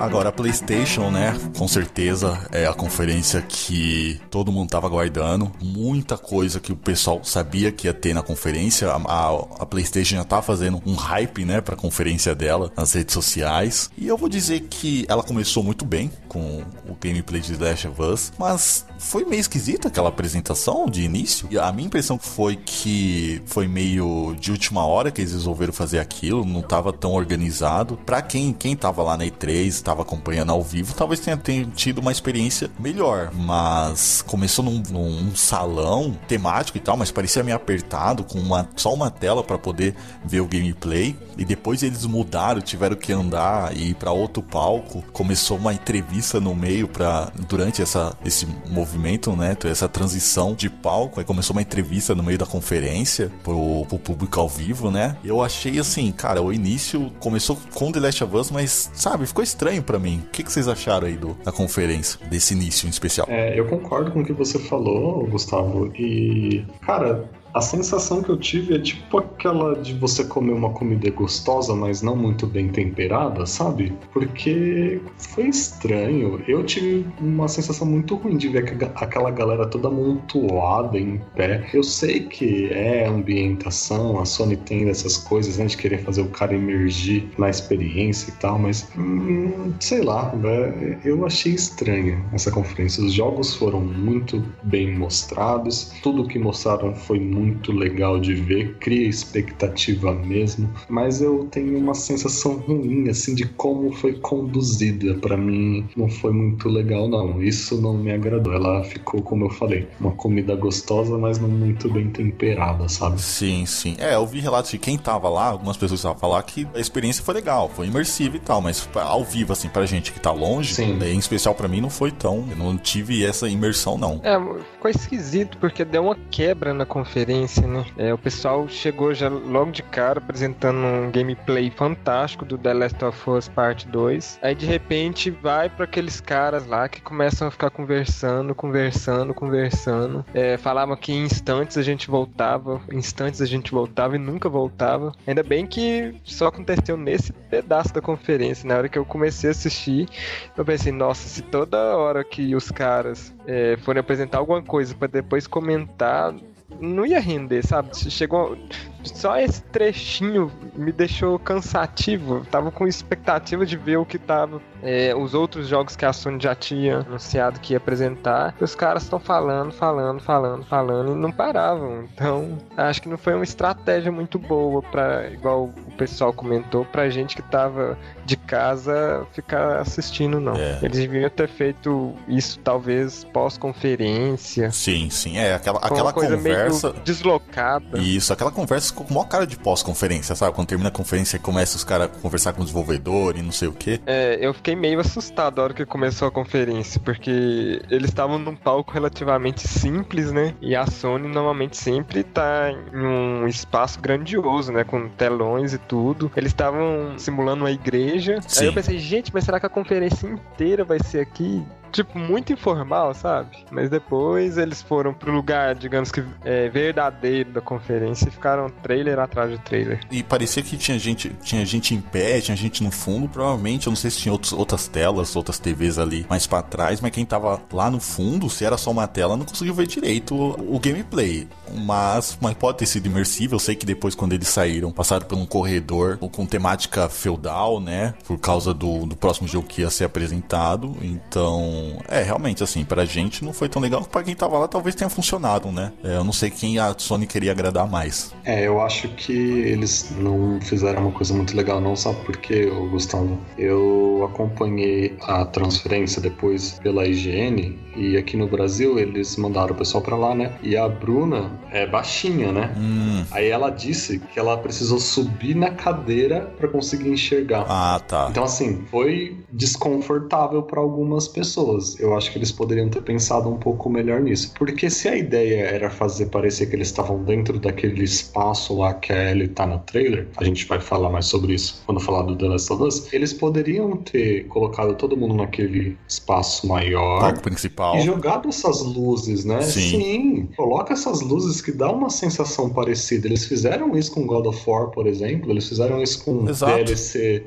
S1: Agora, a PlayStation, né? Com certeza é a conferência que todo mundo tava aguardando. Muita coisa que o pessoal sabia que ia ter na conferência. A, a, a PlayStation já tá fazendo um hype, né? Pra conferência dela nas redes sociais. E eu vou dizer que ela começou muito bem com o gameplay de Last of Us, mas foi meio esquisita aquela apresentação de início. E a minha impressão foi que foi meio de última hora que eles resolveram fazer aquilo, não tava tão organizado. Pra quem, quem tava lá na E3, estava acompanhando ao vivo, talvez tenha, tido uma experiência melhor. Mas começou num, num salão temático e tal, mas parecia meio apertado, com uma, só uma tela para poder ver o gameplay. E depois eles mudaram, tiveram que andar e ir para outro palco. Começou uma entrevista no meio para durante essa, esse movimento, né? Essa transição de palco. Aí começou uma entrevista no meio da conferência pro, pro público ao vivo, né? Eu achei assim, cara, o início começou com The Last of Us, mas sabe, ficou estranho para mim. O que, que vocês acharam aí do, da conferência, desse início em especial?
S4: É, eu concordo com o que você falou, Gustavo. E, cara, a sensação que eu tive é tipo aquela de você comer uma comida gostosa, mas não muito bem temperada, sabe? Porque foi estranho. Eu tive uma sensação muito ruim de ver aquela galera toda amontoada em pé. Eu sei que é ambientação, a Sony tem essas coisas, né, de querer fazer o cara emergir na experiência e tal, mas hum, sei lá, né, eu achei estranho essa conferência. Os jogos foram muito bem mostrados, tudo que mostraram foi muito muito legal de ver, cria expectativa mesmo, mas eu tenho uma sensação ruim assim de como foi conduzida. Para mim não foi muito legal não. Isso não me agradou. Ela ficou, como eu falei, uma comida gostosa, mas não muito bem temperada, sabe?
S1: Sim, sim. É, eu vi relatos de quem tava lá, algumas pessoas estavam falar que a experiência foi legal, foi imersiva e tal, mas ao vivo assim pra gente que tá longe, sim. em especial para mim não foi tão, eu não tive essa imersão não.
S3: É, ficou esquisito porque deu uma quebra na conferência né? É, o pessoal chegou já logo de cara apresentando um gameplay fantástico do The Last of Us Part 2. Aí de repente vai para aqueles caras lá que começam a ficar conversando, conversando, conversando. É, falavam que em instantes a gente voltava, instantes a gente voltava e nunca voltava. Ainda bem que só aconteceu nesse pedaço da conferência. Na hora que eu comecei a assistir, eu pensei, nossa, se toda hora que os caras é, forem apresentar alguma coisa para depois comentar, não ia render, sabe? Chegou. Só esse trechinho me deixou cansativo. Tava com expectativa de ver o que tava. É, os outros jogos que a Sony já tinha anunciado que ia apresentar. os caras estão falando, falando, falando, falando e não paravam. Então, acho que não foi uma estratégia muito boa para igual pessoal comentou, pra gente que tava de casa ficar assistindo, não. É. Eles deviam ter feito isso talvez pós-conferência.
S1: Sim, sim. É, aquela, aquela conversa.
S3: deslocada.
S1: Isso, aquela conversa com maior cara de pós-conferência, sabe? Quando termina a conferência e começa os caras a conversar com o desenvolvedor e não sei o quê.
S3: É, eu fiquei meio assustado na hora que começou a conferência, porque eles estavam num palco relativamente simples, né? E a Sony normalmente sempre tá em um espaço grandioso, né? Com telões e tudo. Eles estavam simulando uma igreja. Sim. Aí eu pensei, gente, mas será que a conferência inteira vai ser aqui? Tipo, muito informal, sabe? Mas depois eles foram pro lugar, digamos que é, verdadeiro da conferência e ficaram trailer atrás de trailer.
S1: E parecia que tinha gente, tinha gente em pé, tinha gente no fundo, provavelmente, eu não sei se tinha outros, outras telas, outras TVs ali mais para trás, mas quem tava lá no fundo, se era só uma tela, não conseguiu ver direito o, o gameplay. Mas, mas pode ter sido imersível, eu sei que depois quando eles saíram, passaram por um corredor com temática feudal, né? Por causa do, do próximo jogo que ia ser apresentado, então é, realmente, assim, pra gente não foi tão legal. Pra quem tava lá, talvez tenha funcionado, né? É, eu não sei quem a Sony queria agradar mais.
S4: É, eu acho que eles não fizeram uma coisa muito legal, não, sabe por quê, Gustavo? Eu acompanhei a transferência depois pela IGN e aqui no Brasil eles mandaram o pessoal pra lá, né? E a Bruna é baixinha, né?
S1: Hum.
S4: Aí ela disse que ela precisou subir na cadeira para conseguir enxergar.
S1: Ah, tá.
S4: Então, assim, foi desconfortável para algumas pessoas pessoas. Eu acho que eles poderiam ter pensado um pouco melhor nisso. Porque se a ideia era fazer parecer que eles estavam dentro daquele espaço lá que a Ellie tá no trailer, a gente vai falar mais sobre isso quando falar do The Last of Us, eles poderiam ter colocado todo mundo naquele espaço maior.
S1: Palco principal.
S4: E jogado essas luzes, né?
S1: Sim.
S4: Sim. Coloca essas luzes que dá uma sensação parecida. Eles fizeram isso com God of War, por exemplo. Eles fizeram isso com
S1: Exato.
S4: DLC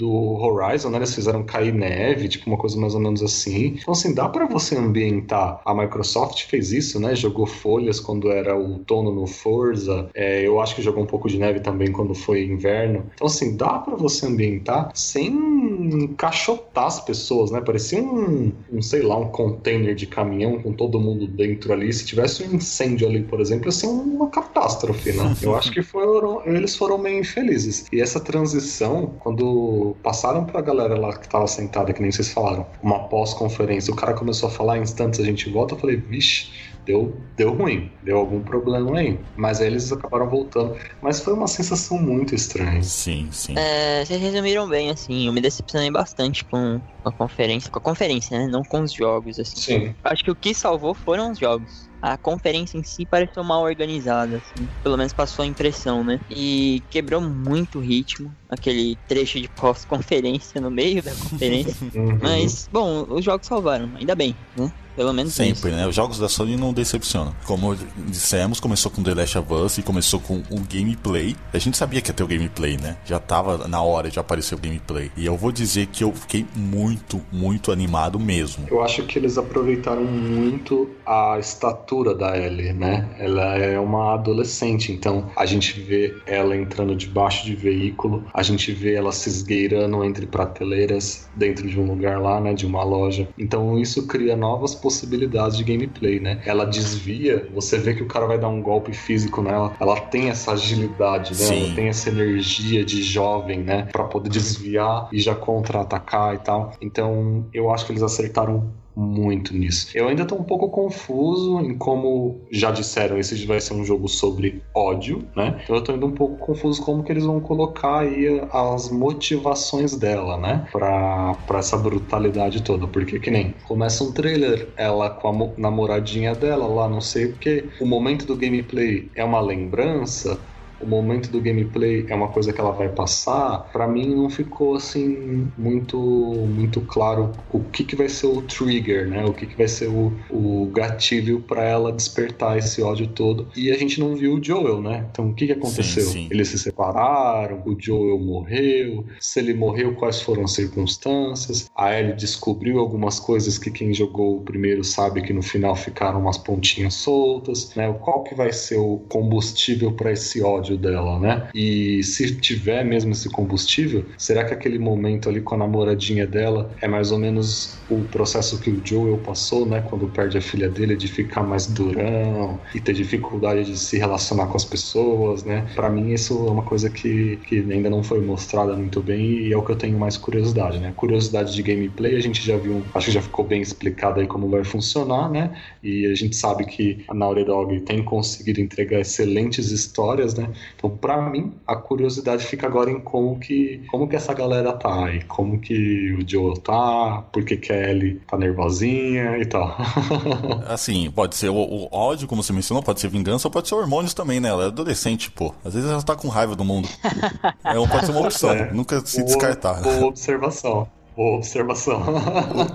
S4: do Horizon, né? Eles fizeram cair neve, tipo uma coisa mais ou menos assim. Então, assim, dá para você ambientar. A Microsoft fez isso, né? Jogou folhas quando era outono no Forza. É, eu acho que jogou um pouco de neve também quando foi inverno. Então, assim, dá para você ambientar sem encaixotar as pessoas, né? Parecia um, um, sei lá, um container de caminhão com todo mundo dentro ali. Se tivesse um incêndio ali, por exemplo, ia ser uma catástrofe, né? Eu acho que foram, eles foram meio infelizes. E essa transição, quando passaram pra galera lá que tava sentada, que nem vocês falaram, uma pós-conferência, o cara começou a falar, instantes a gente volta, eu falei, vixe, deu, deu ruim, deu algum problema aí. Mas aí eles acabaram voltando. Mas foi uma sensação muito estranha.
S1: Sim, sim.
S2: É, vocês resumiram bem, assim, eu me decepcionei bastante com a conferência, com a conferência, né? Não com os jogos, assim.
S4: Sim.
S2: Acho que o que salvou foram os jogos. A conferência em si pareceu mal organizada, assim. Pelo menos passou a impressão, né? E quebrou muito o ritmo. Aquele trecho de pós-conferência no meio da conferência.
S4: Uhum.
S2: Mas, bom, os jogos salvaram, ainda bem, né? Pelo menos isso.
S1: Sempre, né? Os jogos da Sony não decepcionam. Como dissemos, começou com The Last of Us e começou com o gameplay. A gente sabia que ia ter o gameplay, né? Já tava na hora de aparecer o gameplay. E eu vou dizer que eu fiquei muito, muito animado mesmo.
S4: Eu acho que eles aproveitaram muito a estatura da Ellie, né? Ela é uma adolescente, então a gente vê ela entrando debaixo de veículo, a gente vê ela se esgueirando entre prateleiras dentro de um lugar lá, né? De uma loja. Então isso cria novas possibilidades de gameplay, né? Ela desvia, você vê que o cara vai dar um golpe físico nela, ela tem essa agilidade, né?
S1: Sim.
S4: Ela tem essa energia de jovem, né? Pra poder desviar e já contra-atacar e tal. Então eu acho que eles acertaram muito nisso. Eu ainda tô um pouco confuso em como já disseram, esse vai ser um jogo sobre ódio, né? Então eu tô ainda um pouco confuso como que eles vão colocar aí as motivações dela, né? Pra, pra essa brutalidade toda. Porque que nem começa um trailer, ela com a mo- namoradinha dela lá, não sei o que. O momento do gameplay é uma lembrança o momento do gameplay é uma coisa que ela vai passar, pra mim não ficou assim muito muito claro o que, que vai ser o trigger, né? O que, que vai ser o, o gatilho pra ela despertar esse ódio todo. E a gente não viu o Joel, né? Então o que, que aconteceu?
S1: Sim, sim.
S4: Eles se separaram, o Joel morreu, se ele morreu, quais foram as circunstâncias? A Ellie descobriu algumas coisas que quem jogou o primeiro sabe que no final ficaram umas pontinhas soltas, né? Qual que vai ser o combustível para esse ódio dela, né? E se tiver mesmo esse combustível, será que aquele momento ali com a namoradinha dela é mais ou menos o processo que o Joel passou, né? Quando perde a filha dele, de ficar mais durão e ter dificuldade de se relacionar com as pessoas, né? Para mim isso é uma coisa que, que ainda não foi mostrada muito bem e é o que eu tenho mais curiosidade, né? Curiosidade de gameplay, a gente já viu, acho que já ficou bem explicado aí como vai funcionar, né? E a gente sabe que a Naughty Dog tem conseguido entregar excelentes histórias, né? Então, para mim, a curiosidade fica agora em como que, como que essa galera tá e como que o Joel tá, por que que a Ellie tá nervosinha e tal.
S1: Assim, pode ser o, o ódio, como você mencionou, pode ser vingança ou pode ser hormônios também, né? Ela é adolescente, pô. Às vezes ela tá com raiva do mundo. É, pode ser uma opção,
S4: É.
S1: nunca se
S4: Boa-
S1: descartar.
S4: Boa observação. Boa observação.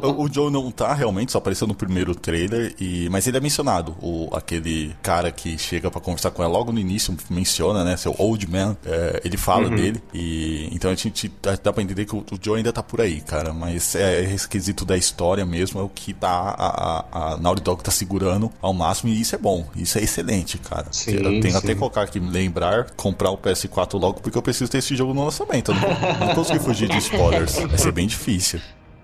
S1: O, o Joe não tá realmente, só apareceu no primeiro trailer, e, mas ele é mencionado. O, aquele cara que chega pra conversar com ela logo no início, menciona, né? Seu old man, é, ele fala dele. E então a gente dá, dá pra entender que o, o Joe ainda tá por aí, cara. Mas é, é esse quesito da história mesmo, é o que tá a, a, a Naughty Dog tá segurando ao máximo, e isso é bom, isso é excelente, cara.
S4: Sim,
S1: eu tenho
S4: sim.
S1: até que colocar aqui, lembrar, comprar o PS4 logo, porque eu preciso ter esse jogo no lançamento. Eu não, não consegui fugir de spoilers. Vai ser bem difícil.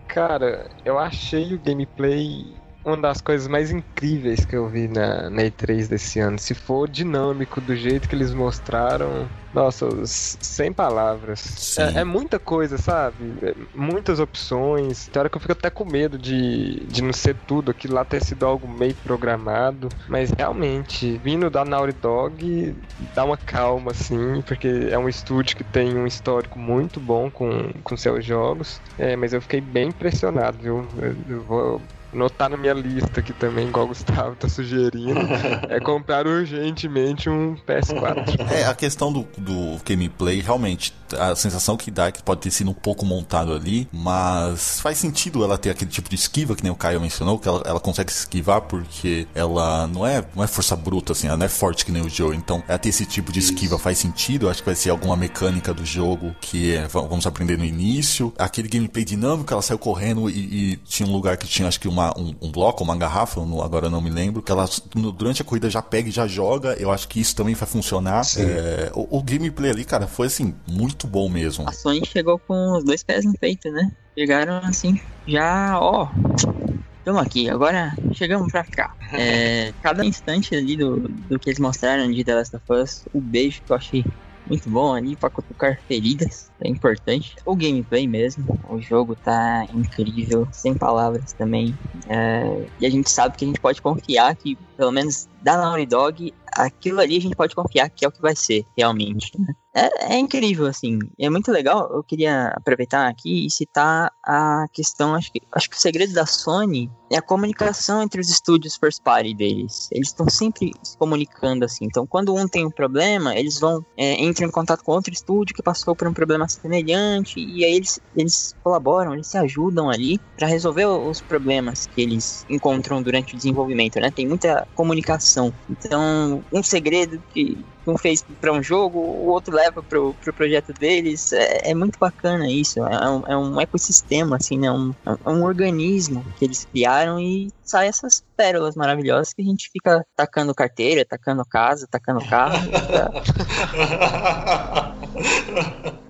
S3: Cara, eu achei o gameplay uma das coisas mais incríveis que eu vi na, na E3 desse ano. Se for dinâmico do jeito que eles mostraram, nossa, sem palavras. É, é muita coisa, sabe? É muitas opções. Tem hora que eu fico até com medo de, de não ser tudo, aquilo lá ter sido algo meio programado. Mas realmente, vindo da Naughty Dog, dá uma calma, assim, porque é um estúdio que tem um histórico muito bom com, com seus jogos. É, mas eu fiquei bem impressionado, viu? Eu, eu vou anotar na minha lista aqui também, igual o Gustavo tá sugerindo, é comprar urgentemente um PS4.
S1: É, a questão do, do gameplay, realmente, a sensação que dá é que pode ter sido um pouco montado ali, mas faz sentido ela ter aquele tipo de esquiva, que nem o Caio mencionou, que ela, ela consegue se esquivar porque ela não é, não é força bruta, assim, ela não é forte que nem o Joe, então ela ter esse tipo de esquiva faz sentido, acho que vai ser alguma mecânica do jogo que é, vamos aprender no início. Aquele gameplay dinâmico, ela saiu correndo e, e tinha um lugar que tinha, acho que uma, um, um bloco, uma garrafa, eu não- agora eu não me lembro, que ela no- durante a corrida já pega e já joga, eu acho que isso também vai funcionar. É, o, o gameplay ali, cara, foi assim, muito bom mesmo.
S2: A Sony chegou com os dois pés no peito, né? Chegaram assim, já, ó. Estamos aqui, agora chegamos pra cá. É, cada instante ali do, do que eles mostraram de The Last of Us, o beijo que eu achei muito bom ali pra cutucar feridas, é importante. O gameplay mesmo, o jogo tá incrível, sem palavras também. É, e a gente sabe que a gente pode confiar que, pelo menos da Naughty Dog, aquilo ali a gente pode confiar que é o que vai ser, realmente. né? É, é incrível, assim. É muito legal. Eu queria aproveitar aqui e citar a questão. Acho que, acho que o segredo da Sony é a comunicação entre os estúdios first party deles. Eles estão sempre se comunicando assim. Então, quando um tem um problema, eles vão é, entram em contato com outro estúdio que passou por um problema semelhante e aí eles, eles colaboram, eles se ajudam ali para resolver os problemas que eles encontram durante o desenvolvimento, né? Tem muita comunicação. Então, um segredo que um fez para um jogo, o outro leva pro, pro projeto deles. É, é muito bacana isso. É um, é um ecossistema, assim, né? Um, é um organismo que eles criaram e sai essas pérolas maravilhosas que a gente fica tacando carteira, tacando casa, tacando carro. fica-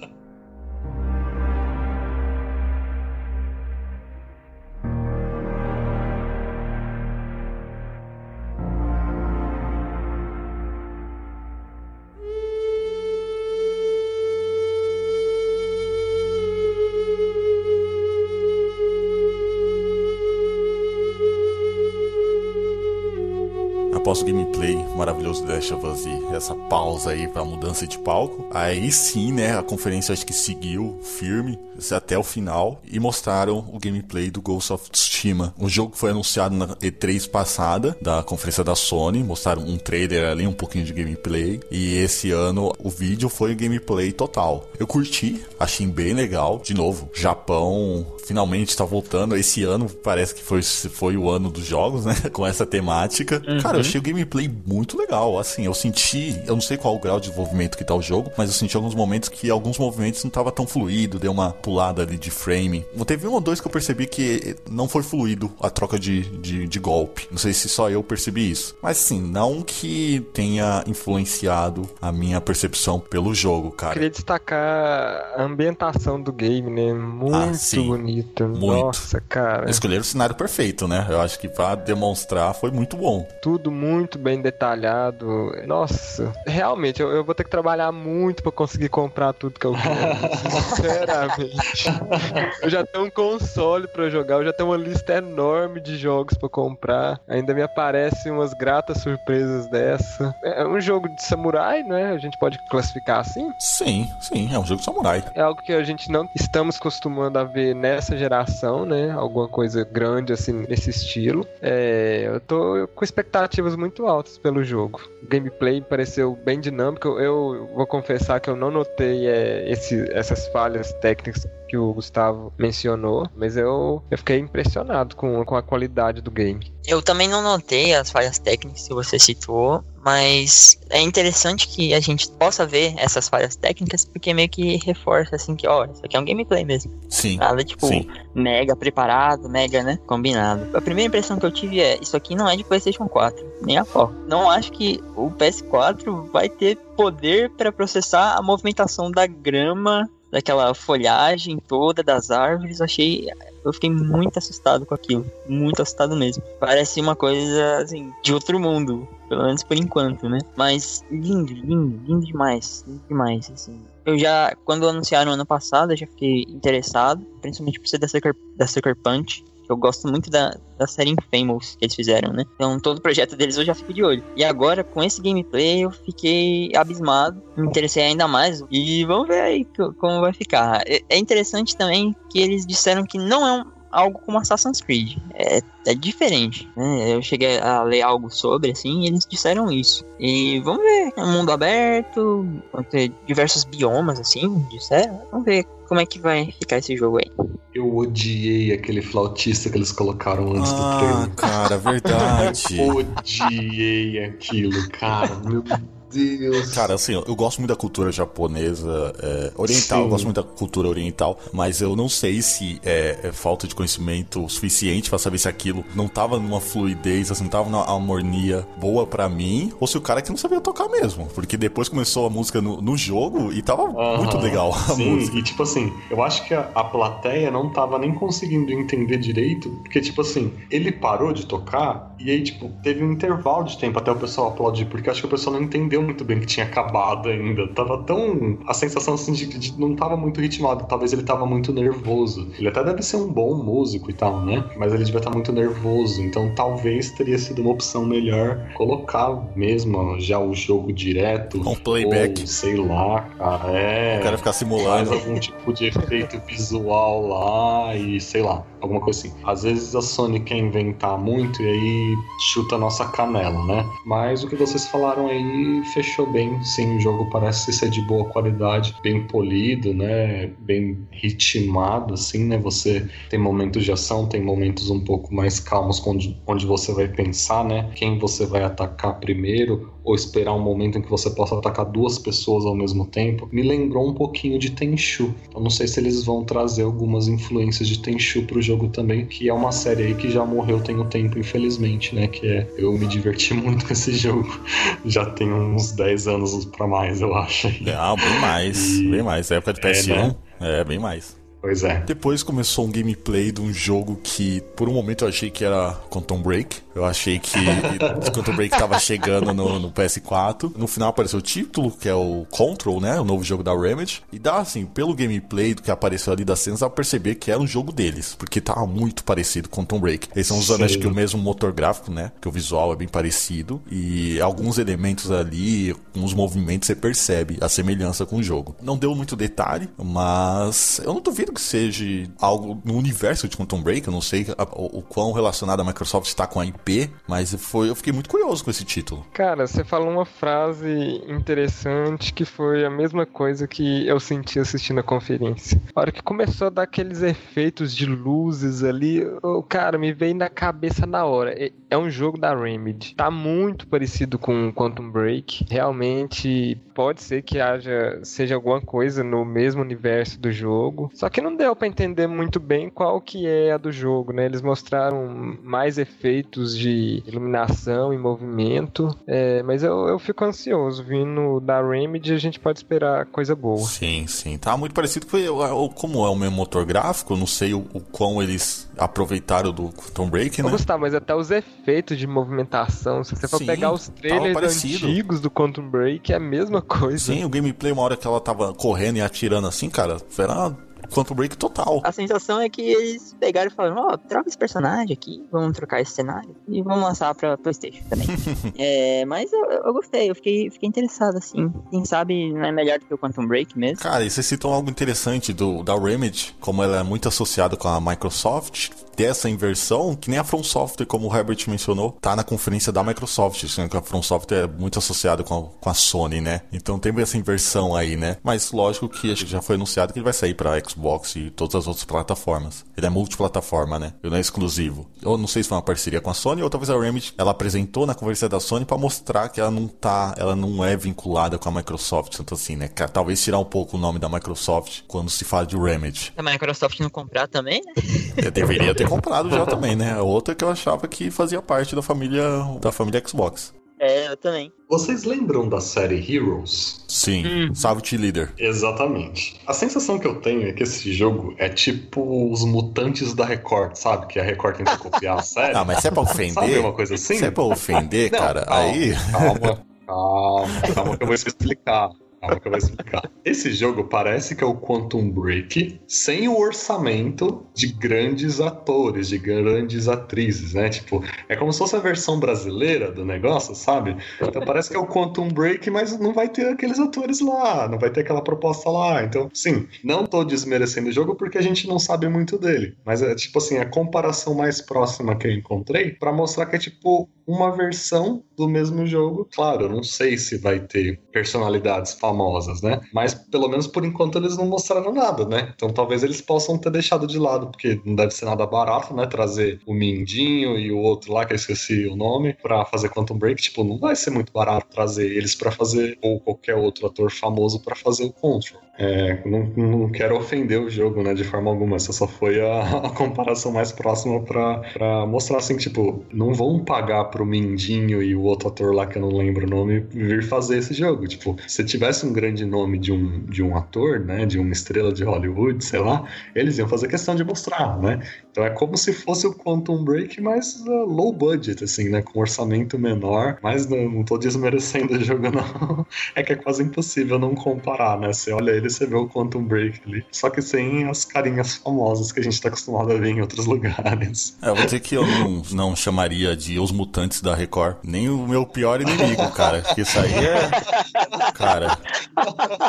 S1: Após o gameplay maravilhoso do The Last of Us e essa pausa aí pra mudança de palco, aí sim, né, a conferência acho que seguiu firme até o final e mostraram o gameplay do Ghost of Tsushima. O jogo foi anunciado na E3 passada, da conferência da Sony, mostraram um trailer ali, um pouquinho de gameplay, e esse ano o vídeo foi gameplay total. Eu curti, achei bem legal. De novo, Japão finalmente tá voltando. Esse ano parece que foi, foi o ano dos jogos, né? Com essa temática. Cara, eu achei o gameplay muito legal. Assim, eu senti, eu não sei qual o grau de desenvolvimento que tá o jogo, mas eu senti alguns momentos que alguns movimentos não tava tão fluido, deu uma pulada ali de frame. Teve um ou dois que eu percebi que não foi fluido a troca de, de, de golpe. Não sei se só eu percebi isso. Mas sim, não que tenha influenciado a minha percepção pelo jogo, cara.
S3: Queria destacar a ambientação do game, né? Muito
S1: Ah, sim.
S3: bonita.
S1: Muito.
S3: Nossa, cara.
S1: Escolheram o cenário perfeito, né? Eu acho que pra demonstrar foi muito bom.
S3: Tudo muito bem detalhado. Nossa, realmente, eu, eu vou ter que trabalhar muito pra conseguir comprar tudo que eu quero. Sinceramente. Eu já tenho um console pra jogar, eu já tenho uma lista enorme de jogos pra comprar. Ainda me aparecem umas gratas surpresas dessa. É um jogo de samurai, né? A gente pode classificar assim.
S1: Sim, sim, é um jogo de samurai.
S3: É algo que a gente não estamos costumando a ver nessa geração, né? Alguma coisa grande assim nesse estilo. É, eu tô com expectativas muito altas pelo jogo. O gameplay pareceu bem dinâmico. Eu vou confessar que eu não notei é, esse- essas falhas técnicas que o Gustavo mencionou, mas eu, eu fiquei impressionado com, com a qualidade do game.
S2: Eu também não notei as falhas técnicas que você citou, mas é interessante que a gente possa ver essas falhas técnicas, porque meio que reforça assim que, ó, isso aqui é um gameplay mesmo.
S1: Sim.
S2: Nada tipo
S1: Sim.
S2: mega preparado, mega, né? Combinado. A primeira impressão que eu tive é, isso aqui não é de PlayStation 4, nem a pau. Não acho que o PS4 vai ter poder para processar a movimentação da grama, daquela folhagem toda das árvores. Achei eu fiquei muito assustado com aquilo. Muito assustado mesmo. Parece uma coisa, assim, de outro mundo. Pelo menos por enquanto, né? Mas lindo, lindo, lindo demais. Lindo demais, assim. Eu já, quando anunciaram ano passado, eu já fiquei interessado. Principalmente por ser da Sucker, da Sucker Punch. Eu gosto muito da, da série Infamous que eles fizeram, né? Então todo o projeto deles eu já fico de olho. E agora, com esse gameplay, eu fiquei abismado. Me interessei ainda mais. E vamos ver aí co- como vai ficar. É- É interessante também que eles disseram que não é um, algo como Assassin's Creed. É, é diferente, né? Eu cheguei a ler algo sobre, assim, e eles disseram isso. E vamos ver, é um mundo aberto, vão ter diversos biomas, assim, disseram. Vamos ver como é que vai ficar esse jogo aí.
S4: Eu odiei aquele flautista que eles colocaram antes do
S1: Ah,
S4: trailer.
S1: cara, verdade.
S4: Odiei aquilo, cara. Meu Deus.
S1: Cara, assim, eu gosto muito da cultura japonesa, é, oriental,
S4: Sim.
S1: eu gosto muito da cultura oriental, mas eu não sei se é, é falta de conhecimento suficiente pra saber se aquilo não tava numa fluidez, assim, não tava numa harmonia boa pra mim, ou se o cara que não sabia tocar mesmo. Porque depois começou a música no, no jogo e tava muito legal a
S4: Sim,
S1: música.
S4: e tipo assim, eu acho que a, a plateia não tava nem conseguindo entender direito, porque tipo assim, ele parou de tocar e aí tipo, teve um intervalo de tempo até o pessoal aplaudir, porque acho que o pessoal não entendeu muito bem que tinha acabado ainda. Tava tão. A sensação assim de que não tava muito ritmado, talvez ele tava muito nervoso. Ele até deve ser um bom músico e tal, né? Mas ele devia estar muito nervoso, então talvez teria sido uma opção melhor colocar mesmo já o jogo direto.
S1: Com playback.
S4: Ou, sei lá, cara. É.
S1: O cara ficar
S4: Faz
S1: simulando.
S4: algum tipo de efeito visual lá e sei lá, alguma coisa assim. Às vezes a Sony quer inventar muito e aí chuta a nossa canela, né? Mas o que vocês falaram aí fechou bem. Sim, o jogo parece ser de boa qualidade, bem polido, né? Bem ritmado, assim, né? Você tem momentos de ação, tem momentos um pouco mais calmos onde, onde você vai pensar, né? Quem você vai atacar primeiro ou esperar um momento em que você possa atacar duas pessoas ao mesmo tempo, me lembrou um pouquinho de Tenchu. Eu não sei se eles vão trazer algumas influências de Tenchu pro jogo também, que é uma série aí que já morreu tem um tempo, infelizmente, né? Que é eu me diverti muito com esse jogo. Já tem uns 10 anos pra mais, eu acho.
S1: Ah, bem mais,
S4: E-
S1: bem mais. Na época de
S4: É,
S1: PS1,
S4: né?
S1: é, bem mais.
S4: Pois é.
S1: Depois começou um gameplay de um jogo que, por um momento, eu achei que era Quantum Break. Eu achei que Quantum Break tava chegando no, no PS4. No final apareceu o título, que é o Control, né? O novo jogo da Remedy. E dá, assim, pelo gameplay do que apareceu ali das cenas, dá pra perceber que era um jogo deles. Porque tava muito parecido com Quantum Break. Eles estão usando,
S4: Sim.
S1: acho que, o mesmo motor gráfico, né? Que o visual é bem parecido. E alguns elementos ali, uns movimentos, você percebe a semelhança com o jogo. Não deu muito detalhe, mas eu não duvido que seja algo no universo de Quantum Break. Eu não sei a- o, o quão relacionado a Microsoft está com a IP, mas foi, eu fiquei muito curioso com esse título.
S3: Cara, você falou uma frase interessante que foi a mesma coisa que eu senti assistindo a conferência. A hora que começou a dar aqueles efeitos de luzes ali, o cara me veio na cabeça na hora. É- É um jogo da Remedy. Tá muito parecido com Quantum Break. Realmente pode ser que haja seja alguma coisa no mesmo universo do jogo. Só que não deu pra entender muito bem qual que é a do jogo, né? Eles mostraram mais efeitos de iluminação e movimento, é, mas eu, eu fico ansioso. Vindo da Remedy, a gente pode esperar coisa boa.
S1: Sim, sim. Tá muito parecido com. o- Como é o mesmo motor gráfico, não sei o, o quão eles aproveitaram do Quantum Break,
S3: Ô,
S1: né?
S3: Gustavo, mas até os efeitos de movimentação, se você for
S1: Sim,
S3: pegar os trailers antigos do Quantum Break, é a mesma coisa.
S1: Sim, o gameplay, uma hora que ela tava correndo e atirando assim, cara, era Quantum Break total.
S2: A sensação é que eles pegaram e falaram, ó, troca esse personagem aqui, vamos trocar esse cenário e vamos lançar pra Playstation também. é, mas eu, eu gostei, eu fiquei, fiquei interessado, assim. Quem sabe não é melhor do que o Quantum Break mesmo.
S1: Cara, e vocês citam algo interessante do, da Remedy, como ela é muito associada com a Microsoft, ter essa inversão, que nem a From Software, como o Herbert mencionou, tá na conferência da Microsoft, sendo que a From Software é muito associada com a, com a Sony, né? Então tem essa inversão aí, né? Mas lógico que acho que já foi anunciado que ele vai sair pra Xbox e todas as outras plataformas. Ele é multiplataforma, né? Ele não é exclusivo. Eu não sei se foi uma parceria com a Sony ou talvez a Remedy, ela apresentou na conferência da Sony pra mostrar que ela não tá, ela não é vinculada com a Microsoft, tanto assim, né? Que Talvez tirar um pouco o nome da Microsoft quando se fala de Remedy.
S2: A Microsoft não comprar também, né?
S1: Eu deveria ter comprado já também, né? A outra que eu achava que fazia parte da família da família Xbox.
S2: É, eu também.
S4: Vocês lembram da série Heroes?
S1: Sim, salve T-Leader.
S4: Exatamente. A sensação que eu tenho é que esse jogo é tipo os mutantes da Record, sabe? Que a Record tenta copiar a série.
S1: Ah, mas se é pra
S4: Sabe
S1: ofender,
S4: uma coisa assim?
S1: se é pra ofender,
S4: Não,
S1: cara,
S4: calma,
S1: aí...
S4: Calma, calma, calma que eu vou explicar. Calma que eu vou explicar. Esse jogo parece que é o Quantum Break sem o orçamento de grandes atores, de grandes atrizes, né? Tipo, é como se fosse a versão brasileira do negócio, sabe? Então parece que é o Quantum Break, mas não vai ter aqueles atores lá, não vai ter aquela proposta lá. Então, sim, não tô desmerecendo o jogo porque a gente não sabe muito dele. Mas é tipo assim, a comparação mais próxima que eu encontrei para mostrar que é tipo uma versão do mesmo jogo. Claro, eu não sei se vai ter personalidades famosas, né? Mas pelo menos por enquanto eles não mostraram nada, né? Então talvez eles possam ter deixado de lado, porque não deve ser nada barato, né? Trazer o Mindinho e o outro lá, que eu esqueci o nome, para fazer Quantum Break. Tipo, não vai ser muito barato trazer eles para fazer, ou qualquer outro ator famoso para fazer o Control. É, não, não quero ofender o jogo, né, de forma alguma. Essa só foi a, a comparação mais próxima para mostrar, assim, tipo, não vão pagar pro Mindinho e o outro ator lá que eu não lembro o nome vir fazer esse jogo. Tipo, se tivesse um grande nome de um, de um ator, né, de uma estrela de Hollywood, sei lá, eles iam fazer questão de mostrar, né? Então é como se fosse o Quantum Break, mas uh, low budget, assim, né, com orçamento menor. Mas não, não tô desmerecendo o jogo, não. é que é quase impossível não comparar, né? Você olha ele, você vê o Quantum Break ali. Só que sem as carinhas famosas que a gente tá acostumado a ver em outros lugares.
S1: É, eu vou dizer que eu não, não chamaria de Os Mutantes da Record. Nem o meu pior inimigo, cara. Porque isso aí é. Cara.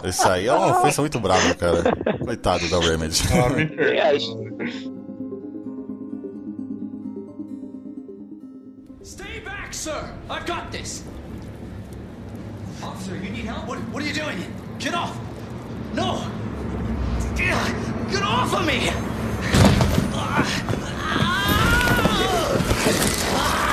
S1: Isso aí é uma ofensa muito brava, cara. Coitado da Remedy.
S4: Ah, me.
S8: Sir! I've got this! Officer, you need help? What, what are you doing? Get off! No! Get off of me! Jesus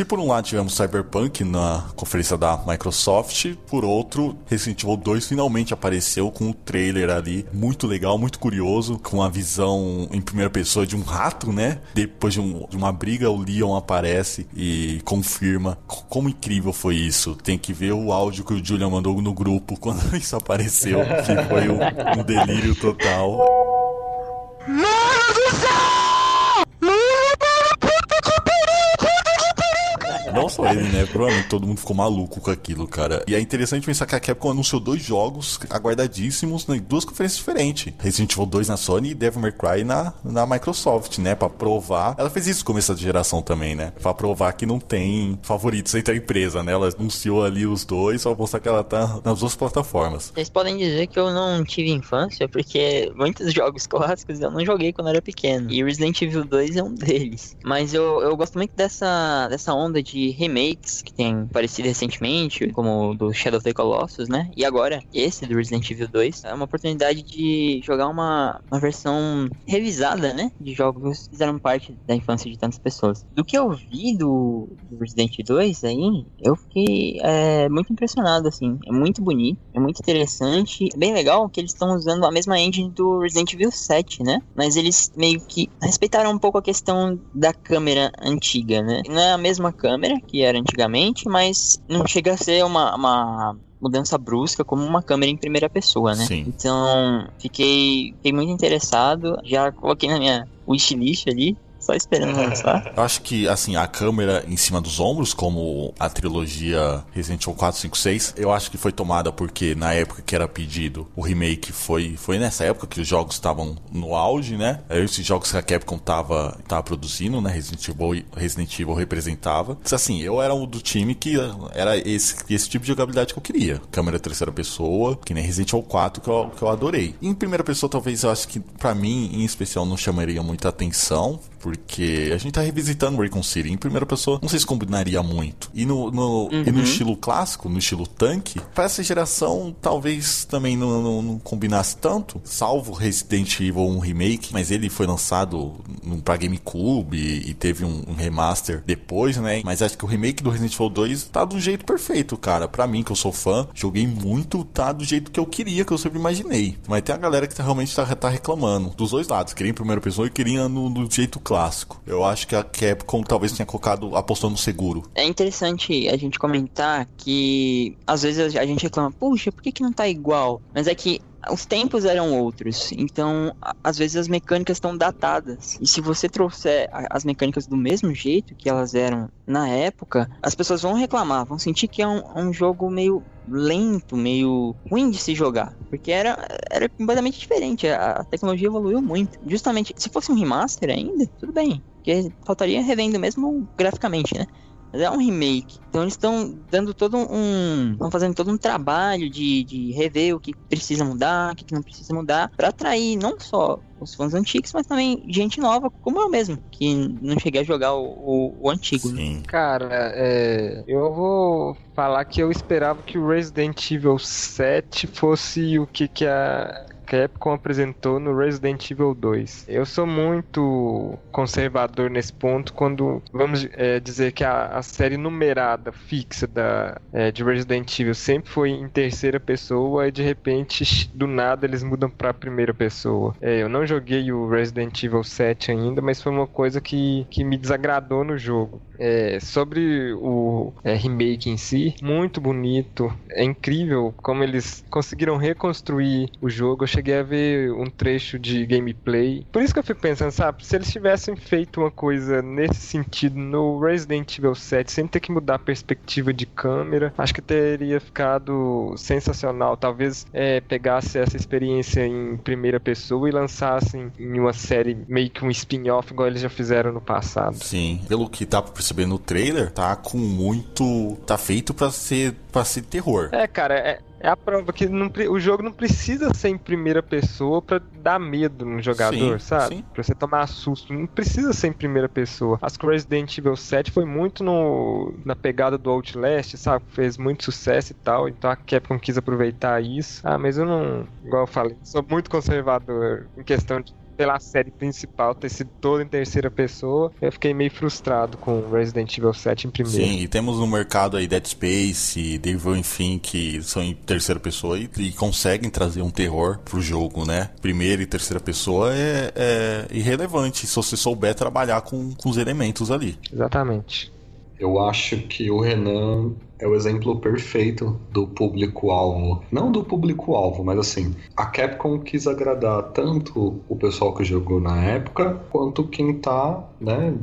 S1: Se por um lado tivemos Cyberpunk na conferência da Microsoft, por outro, Resident Evil 2 finalmente apareceu com um trailer ali muito legal, muito curioso, com a visão em primeira pessoa de um rato, né? Depois de, um- de uma briga, o Leon aparece e confirma como incrível foi isso. Tem que ver o áudio que o Julian mandou no grupo quando isso apareceu, que foi um, um delírio total. Não só ele, né? Provavelmente todo mundo ficou maluco com aquilo, cara. E é interessante pensar que a Capcom anunciou dois jogos aguardadíssimos em duas conferências diferentes. Resident Evil 2 na Sony e Devil May Cry na, na Microsoft, né? Pra provar. Ela fez isso no começo da geração também, né? Pra provar que não tem favoritos entre a empresa, né? Ela anunciou ali os dois, só pra mostrar que ela tá nas duas plataformas.
S2: Vocês podem dizer que eu não tive infância, porque muitos jogos clássicos eu não joguei quando era pequeno. E Resident Evil 2 é um deles. Mas eu, eu gosto muito dessa, dessa onda de remakes que tem aparecido recentemente, como o do Shadow of the Colossus, né? E agora, esse do Resident Evil 2 é uma oportunidade de jogar uma, uma versão revisada, né? De jogos que fizeram parte da infância de tantas pessoas. Do que eu vi do, do Resident 2 aí, eu fiquei é, muito impressionado, assim. É muito bonito, é muito interessante. É bem legal que eles estão usando a mesma engine do Resident Evil 7, né? Mas eles meio que respeitaram um pouco a questão da câmera antiga, né? Não é a mesma câmera que era antigamente, mas não chega a ser uma, uma mudança brusca como uma câmera em primeira pessoa, né?
S1: Sim.
S2: Então, fiquei, fiquei muito interessado. Já coloquei na minha wishlist ali, só esperando lançar.
S1: Eu acho que, assim, a câmera em cima dos ombros, como a trilogia Resident Evil 4, 5, 6, eu acho que foi tomada porque na época que era pedido o remake foi, foi nessa época que os jogos estavam no auge, né? Esses jogos que a Capcom tava, tava produzindo, né? Resident Evil, Resident Evil representava. Mas, assim, eu era o do time que era esse, esse tipo de jogabilidade que eu queria. Câmera terceira pessoa, que nem Resident Evil 4, que eu, que eu adorei. Em primeira pessoa, talvez eu acho que, pra mim, em especial, não chamaria muita atenção, porque a gente tá revisitando Raycon City. Em primeira pessoa, não sei se combinaria muito. E no, no, e no estilo clássico, no estilo tanque, pra essa geração, talvez também não, não, não combinasse tanto, salvo Resident Evil 1 Remake, mas ele foi lançado pra GameCube e, e teve um, um remaster depois, né? Mas acho que o remake do Resident Evil 2 tá do jeito perfeito, cara. Pra mim, que eu sou fã, joguei muito, tá do jeito que eu queria, que eu sempre imaginei. Mas tem a galera que tá, realmente tá, tá reclamando, dos dois lados. Queria em primeira pessoa e queria no, no jeito clássico. Eu acho que a Capcom talvez tenha colocado, apostou no seguro.
S2: É interessante a gente comentar que às vezes a gente reclama, puxa, por que, que não tá igual? Mas é que os tempos eram outros, então às vezes as mecânicas estão datadas. E se você trouxer as mecânicas do mesmo jeito que elas eram na época, as pessoas vão reclamar, vão sentir que é um, um jogo meio lento, meio ruim de se jogar, porque era, era completamente diferente, a, a tecnologia evoluiu muito. Justamente, se fosse um remaster ainda, tudo bem, porque faltaria revendo mesmo graficamente, né? Mas é um remake. Então eles estão dando todo um. Estão fazendo todo um trabalho de, de rever o que precisa mudar, o que não precisa mudar, pra atrair não só os fãs antigos, mas também gente nova, como eu mesmo, que não cheguei a jogar o, o- o antigo. né?
S1: Sim.
S3: Cara, é, eu vou falar que eu esperava que o Resident Evil 7 fosse o que, que a Capcom apresentou no Resident Evil 2. Eu sou muito conservador nesse ponto quando vamos é, dizer que a, a série numerada fixa da, é, de Resident Evil sempre foi em terceira pessoa e de repente do nada eles mudam pra primeira pessoa. É, eu não joguei o Resident Evil 7 ainda, mas foi uma coisa que, que me desagradou no jogo. É, sobre o é, remake em si, muito bonito. É incrível como eles conseguiram reconstruir o jogo. Eu cheguei a ver um trecho de gameplay. Por isso que eu fico pensando, sabe, se eles tivessem feito uma coisa nesse sentido no Resident Evil 7, sem ter que mudar a perspectiva de câmera, acho que teria ficado sensacional. Talvez é, pegasse essa experiência em primeira pessoa e lançassem em uma série meio que um spin-off, igual eles já fizeram no passado.
S1: Sim, pelo que dá pra perceber no trailer, tá com muito. tá feito pra ser para ser terror.
S3: É, cara, é, é a prova que não o jogo não precisa ser em primeira pessoa pra dar medo no jogador,
S1: Sim,
S3: sabe?
S1: sim.
S3: Pra você tomar susto. Não precisa ser em primeira pessoa. O Resident Evil 7 foi muito no, na pegada do Outlast, sabe? Fez muito sucesso e tal. Então a Capcom quis aproveitar isso. Ah, mas eu não. Igual eu falei, sou muito conservador em questão de. Pela série principal ter sido toda em terceira pessoa, eu fiquei meio frustrado com Resident Evil 7 em primeiro.
S1: Sim, e temos no mercado aí Dead Space, Devil enfim, que são em terceira pessoa e, e conseguem trazer um terror pro jogo, né? Primeira e terceira pessoa é, é irrelevante se você souber trabalhar com, com os elementos ali.
S3: Exatamente.
S4: Eu acho que o Renan é o exemplo perfeito do público-alvo. Não do público-alvo, mas assim, a Capcom quis agradar tanto o pessoal que jogou na época, quanto quem tá, né,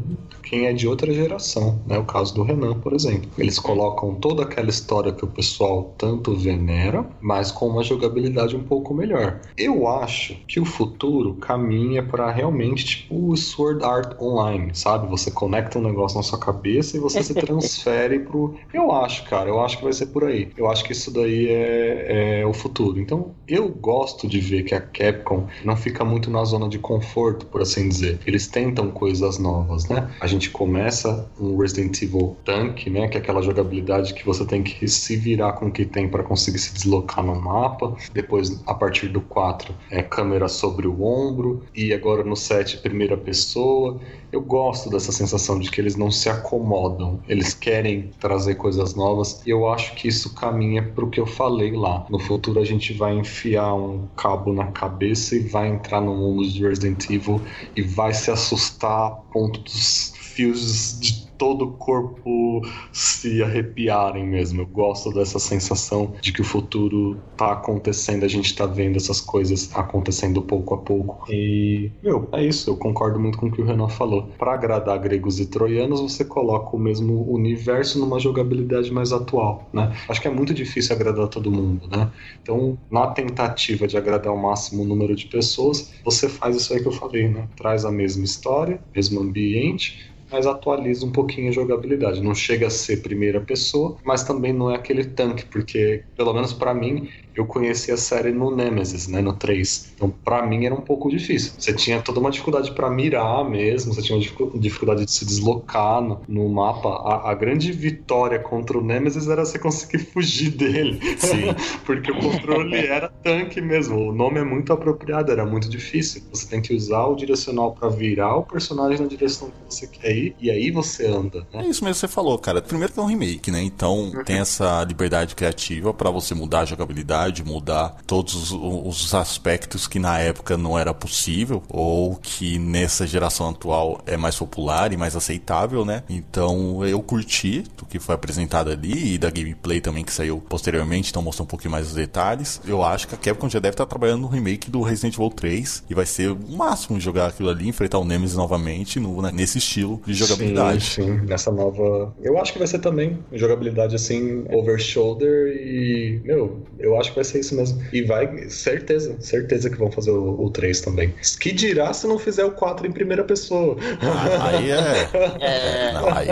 S4: quem é de outra geração, né, o caso do Renan, por exemplo. Eles colocam toda aquela história que o pessoal tanto venera, mas com uma jogabilidade um pouco melhor. Eu acho que o futuro caminha para realmente tipo o Sword Art Online, sabe? Você conecta um negócio na sua cabeça e você se transfere pro. Eu acho, cara, eu acho que vai ser por aí. Eu acho que isso daí é, é o futuro. Então, eu gosto de ver que a Capcom não fica muito na zona de conforto, por assim dizer. Eles tentam coisas novas, né? A gente começa um Resident Evil Tank, né? Que é aquela jogabilidade que você tem que se virar com o que tem para conseguir se deslocar no mapa. Depois, a partir do 4, é câmera sobre o ombro. E agora no 7, primeira pessoa. Eu gosto dessa sensação de que eles não se acomodam, eles querem trazer coisas novas e eu acho que isso caminha para o que eu falei lá. No futuro a gente vai enfiar um cabo na cabeça e vai entrar no mundo de Resident Evil e vai se assustar a ponto dos fios de todo o corpo se arrepiarem mesmo. Eu gosto dessa sensação de que o futuro tá acontecendo, a gente tá vendo essas coisas acontecendo pouco a pouco. E, meu, é isso, eu concordo muito com o que o Renan falou. Para agradar gregos e troianos, você coloca o mesmo universo numa jogabilidade mais atual, né? Acho que é muito difícil agradar todo mundo, né? Então, na tentativa de agradar o máximo número de pessoas, você faz isso aí que eu falei, né? Traz a mesma história, mesmo ambiente, mas atualiza um pouquinho a jogabilidade. Não chega a ser primeira pessoa, mas também não é aquele tanque, porque, pelo menos pra mim, eu conheci a série no Nemesis, né, no 3. Então, pra mim era um pouco difícil. Você tinha toda uma dificuldade pra mirar mesmo, você tinha uma dificu- dificuldade de se deslocar no, no mapa. A, a grande vitória contra o Nemesis era você conseguir fugir dele.
S1: Sim.
S4: porque o controle era tanque mesmo. O nome é muito apropriado, era muito difícil. Você tem que usar o direcional pra virar o personagem na direção que você quer ir, e aí você demanda.
S1: É
S4: Né?
S1: isso mesmo que você falou, cara. Primeiro que é um remake, né? Então tem essa liberdade criativa pra você mudar a jogabilidade, mudar todos os, os aspectos que na época não era possível ou que nessa geração atual é mais popular e mais aceitável, né? Então eu curti do que foi apresentado ali e da gameplay também que saiu posteriormente, então mostrou um pouquinho mais os detalhes. Eu acho que a Capcom já deve estar trabalhando no remake do Resident Evil 3 e vai ser o máximo jogar aquilo ali, enfrentar o Nemesis novamente no, né, nesse estilo de jogabilidade.
S4: Sim, sim, nessa nova. Eu acho que vai ser também jogabilidade assim, over shoulder e. Meu, eu acho que vai ser isso mesmo. E vai, certeza, certeza que vão fazer o, o 3 também. Que dirá se não fizer o 4 em primeira pessoa?
S1: Ah, aí é.
S2: É,
S1: Não, aí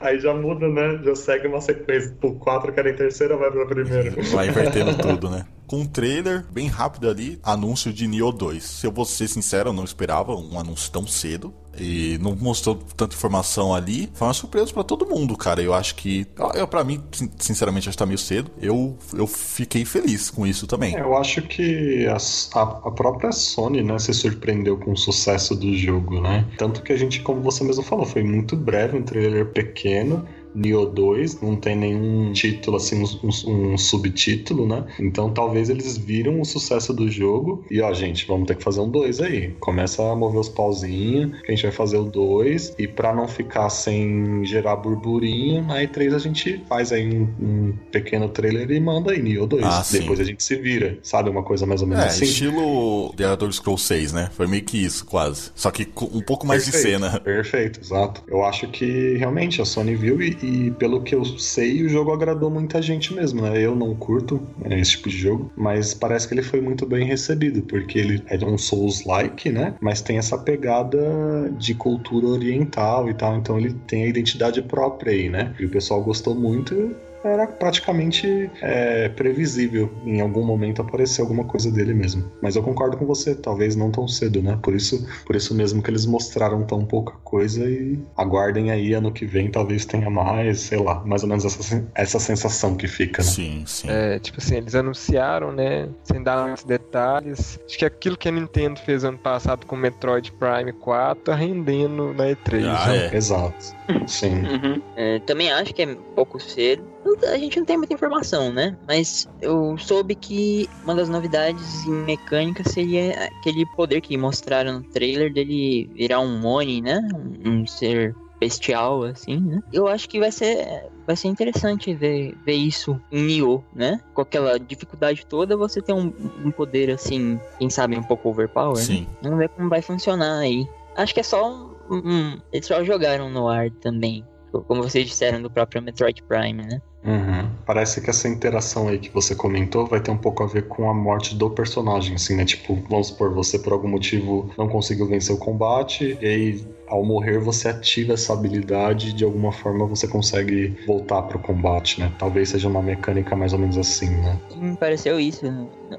S4: Aí já muda, né? Já segue uma sequência. O 4 que era em terceira, vai pra primeira.
S1: vai invertendo tudo, né? Com um trailer bem rápido ali, anúncio de Nioh 2. Se eu vou ser sincero, eu não esperava um anúncio tão cedo. E não mostrou tanta informação ali. Foi uma surpresa pra todo mundo, cara. Eu acho que. Eu, para mim, sin- sinceramente, acho que tá meio cedo. Eu, eu fiquei feliz com isso também.
S4: É, eu acho que a, a, a própria Sony, né, se surpreendeu com o sucesso do jogo, né? Tanto que a gente, como você mesmo falou, foi muito breve, um trailer pequeno. Nioh 2, não tem nenhum título, assim, um, um- subtítulo, né? Então talvez eles viram o sucesso do jogo e, ó, gente, vamos ter que fazer um 2 aí. Começa a mover os pauzinhos, que a gente vai fazer o 2 e pra não ficar sem gerar burburinho, na E3 a gente faz aí um, um pequeno trailer e manda aí Nioh 2.
S1: Ah.
S4: Depois a gente se vira, sabe? Uma coisa mais ou menos
S1: É,
S4: assim.
S1: estilo The Elder Scrolls 6, né? Foi meio que isso, quase. Só que um pouco mais de
S4: Perfeito,
S1: cena.
S4: Perfeito, exato. Eu acho que realmente a Sony viu e, e pelo que eu sei, o jogo agradou muita gente mesmo, né? Eu não curto né, esse tipo de jogo, mas parece que ele foi muito bem recebido, porque ele é um Souls-like, né? Mas tem essa pegada de cultura oriental e tal, então ele tem a identidade própria aí, né? E o pessoal gostou muito. Era praticamente é, previsível em algum momento aparecer alguma coisa dele mesmo. Mas eu concordo com você, talvez não tão cedo, né? Por isso, por isso mesmo que eles mostraram tão pouca coisa e aguardem aí ano que vem, talvez tenha mais, sei lá, mais ou menos essa, essa sensação que fica, né?
S1: Sim, sim.
S3: É, tipo assim, eles anunciaram, né? Sem dar muitos detalhes. Acho que aquilo que a Nintendo fez ano passado com o Metroid Prime 4 tá rendendo na E3.
S1: Ah,
S3: né?
S1: é.
S4: Exato. Sim.
S2: Uhum. É, também acho que é pouco cedo. A gente não tem muita informação, né? Mas eu soube que uma das novidades em mecânica seria aquele poder que mostraram no trailer dele virar um Oni, né? Um, ser bestial, assim, né? Eu acho que vai ser, vai ser interessante ver, ver isso em Nioh, né? Com aquela dificuldade toda, você tem um, um poder, assim, quem sabe um pouco overpower, né?
S1: Sim.
S2: Vamos ver como vai funcionar aí. Acho que é só um. um- eles só jogaram no ar também. Como vocês disseram do próprio Metroid Prime, né?
S4: Uhum. Parece que essa interação aí que você comentou vai ter um pouco a ver com a morte do personagem, assim, né? Tipo, vamos supor, você por algum motivo não conseguiu vencer o combate, e aí ao morrer você ativa essa habilidade e de alguma forma você consegue voltar pro combate, né? Talvez seja uma mecânica mais ou menos assim, né?
S2: Me pareceu isso.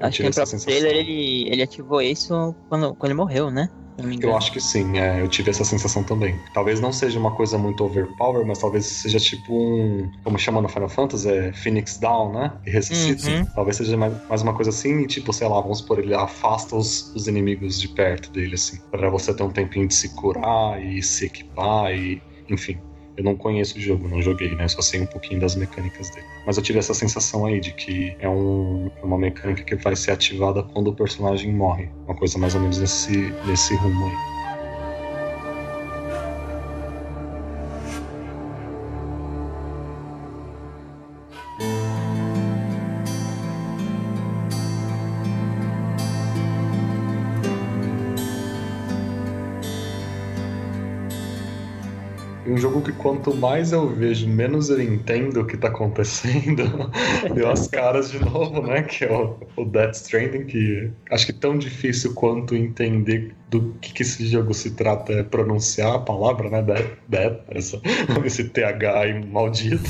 S2: Acho que no
S4: essa
S2: próprio
S4: sensação.
S2: trailer ele, ele ativou isso quando, quando ele morreu, né?
S4: Eu acho que sim, é, eu tive essa sensação também. Talvez não seja uma coisa muito overpower, mas talvez seja tipo um. Como chama no Final Fantasy? É Phoenix Down, né? E ressuscita.
S2: Uhum.
S4: Talvez seja mais, mais uma coisa assim, e tipo, sei lá, vamos supor, ele afasta os, os inimigos de perto dele, assim. Pra você ter um tempinho de se curar e se equipar e. Enfim. Eu não conheço o jogo, não joguei, né? Só sei um pouquinho das mecânicas dele. Mas eu tive essa sensação aí de que é um, uma mecânica que vai ser ativada quando o personagem morre. Uma coisa mais ou menos nesse, nesse rumo aí. Jogo que quanto mais eu vejo, menos eu entendo o que tá acontecendo. Deu as caras de novo, né? Que é o, o Death Stranding, que acho que tão difícil quanto entender do que, que esse jogo se trata é pronunciar a palavra, né? Death, Death essa, esse TH aí maldito.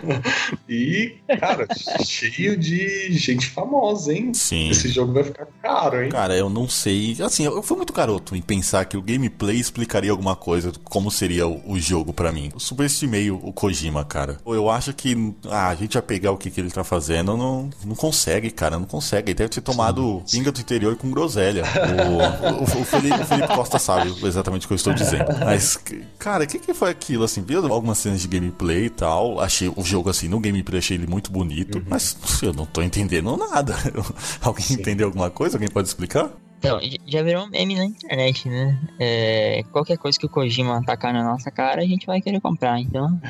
S4: e, cara, cheio de gente famosa, hein?
S1: Sim.
S4: Esse jogo vai ficar caro, hein?
S1: Cara, eu não sei. Assim, eu fui muito garoto em pensar que o gameplay explicaria alguma coisa, como seria o, o jogo pra mim. Eu subestimei o Kojima, cara. Eu acho que ah, a gente vai pegar o que, que ele tá fazendo, não, não consegue, cara, não consegue. Ele deve ter tomado pinga do interior com groselha. O, o, o Felipe, o Felipe Costa sabe exatamente o que eu estou dizendo. Mas, cara, o que, que foi aquilo, assim? Viu algumas cenas de gameplay e tal. Achei o jogo, assim, no gameplay achei ele muito bonito, mas eu não tô entendendo nada. Alguém entendeu alguma coisa? Alguém pode explicar?
S2: Então, já virou um meme na internet, né? É, qualquer coisa que o Kojima atacar na nossa cara, a gente vai querer comprar. Então,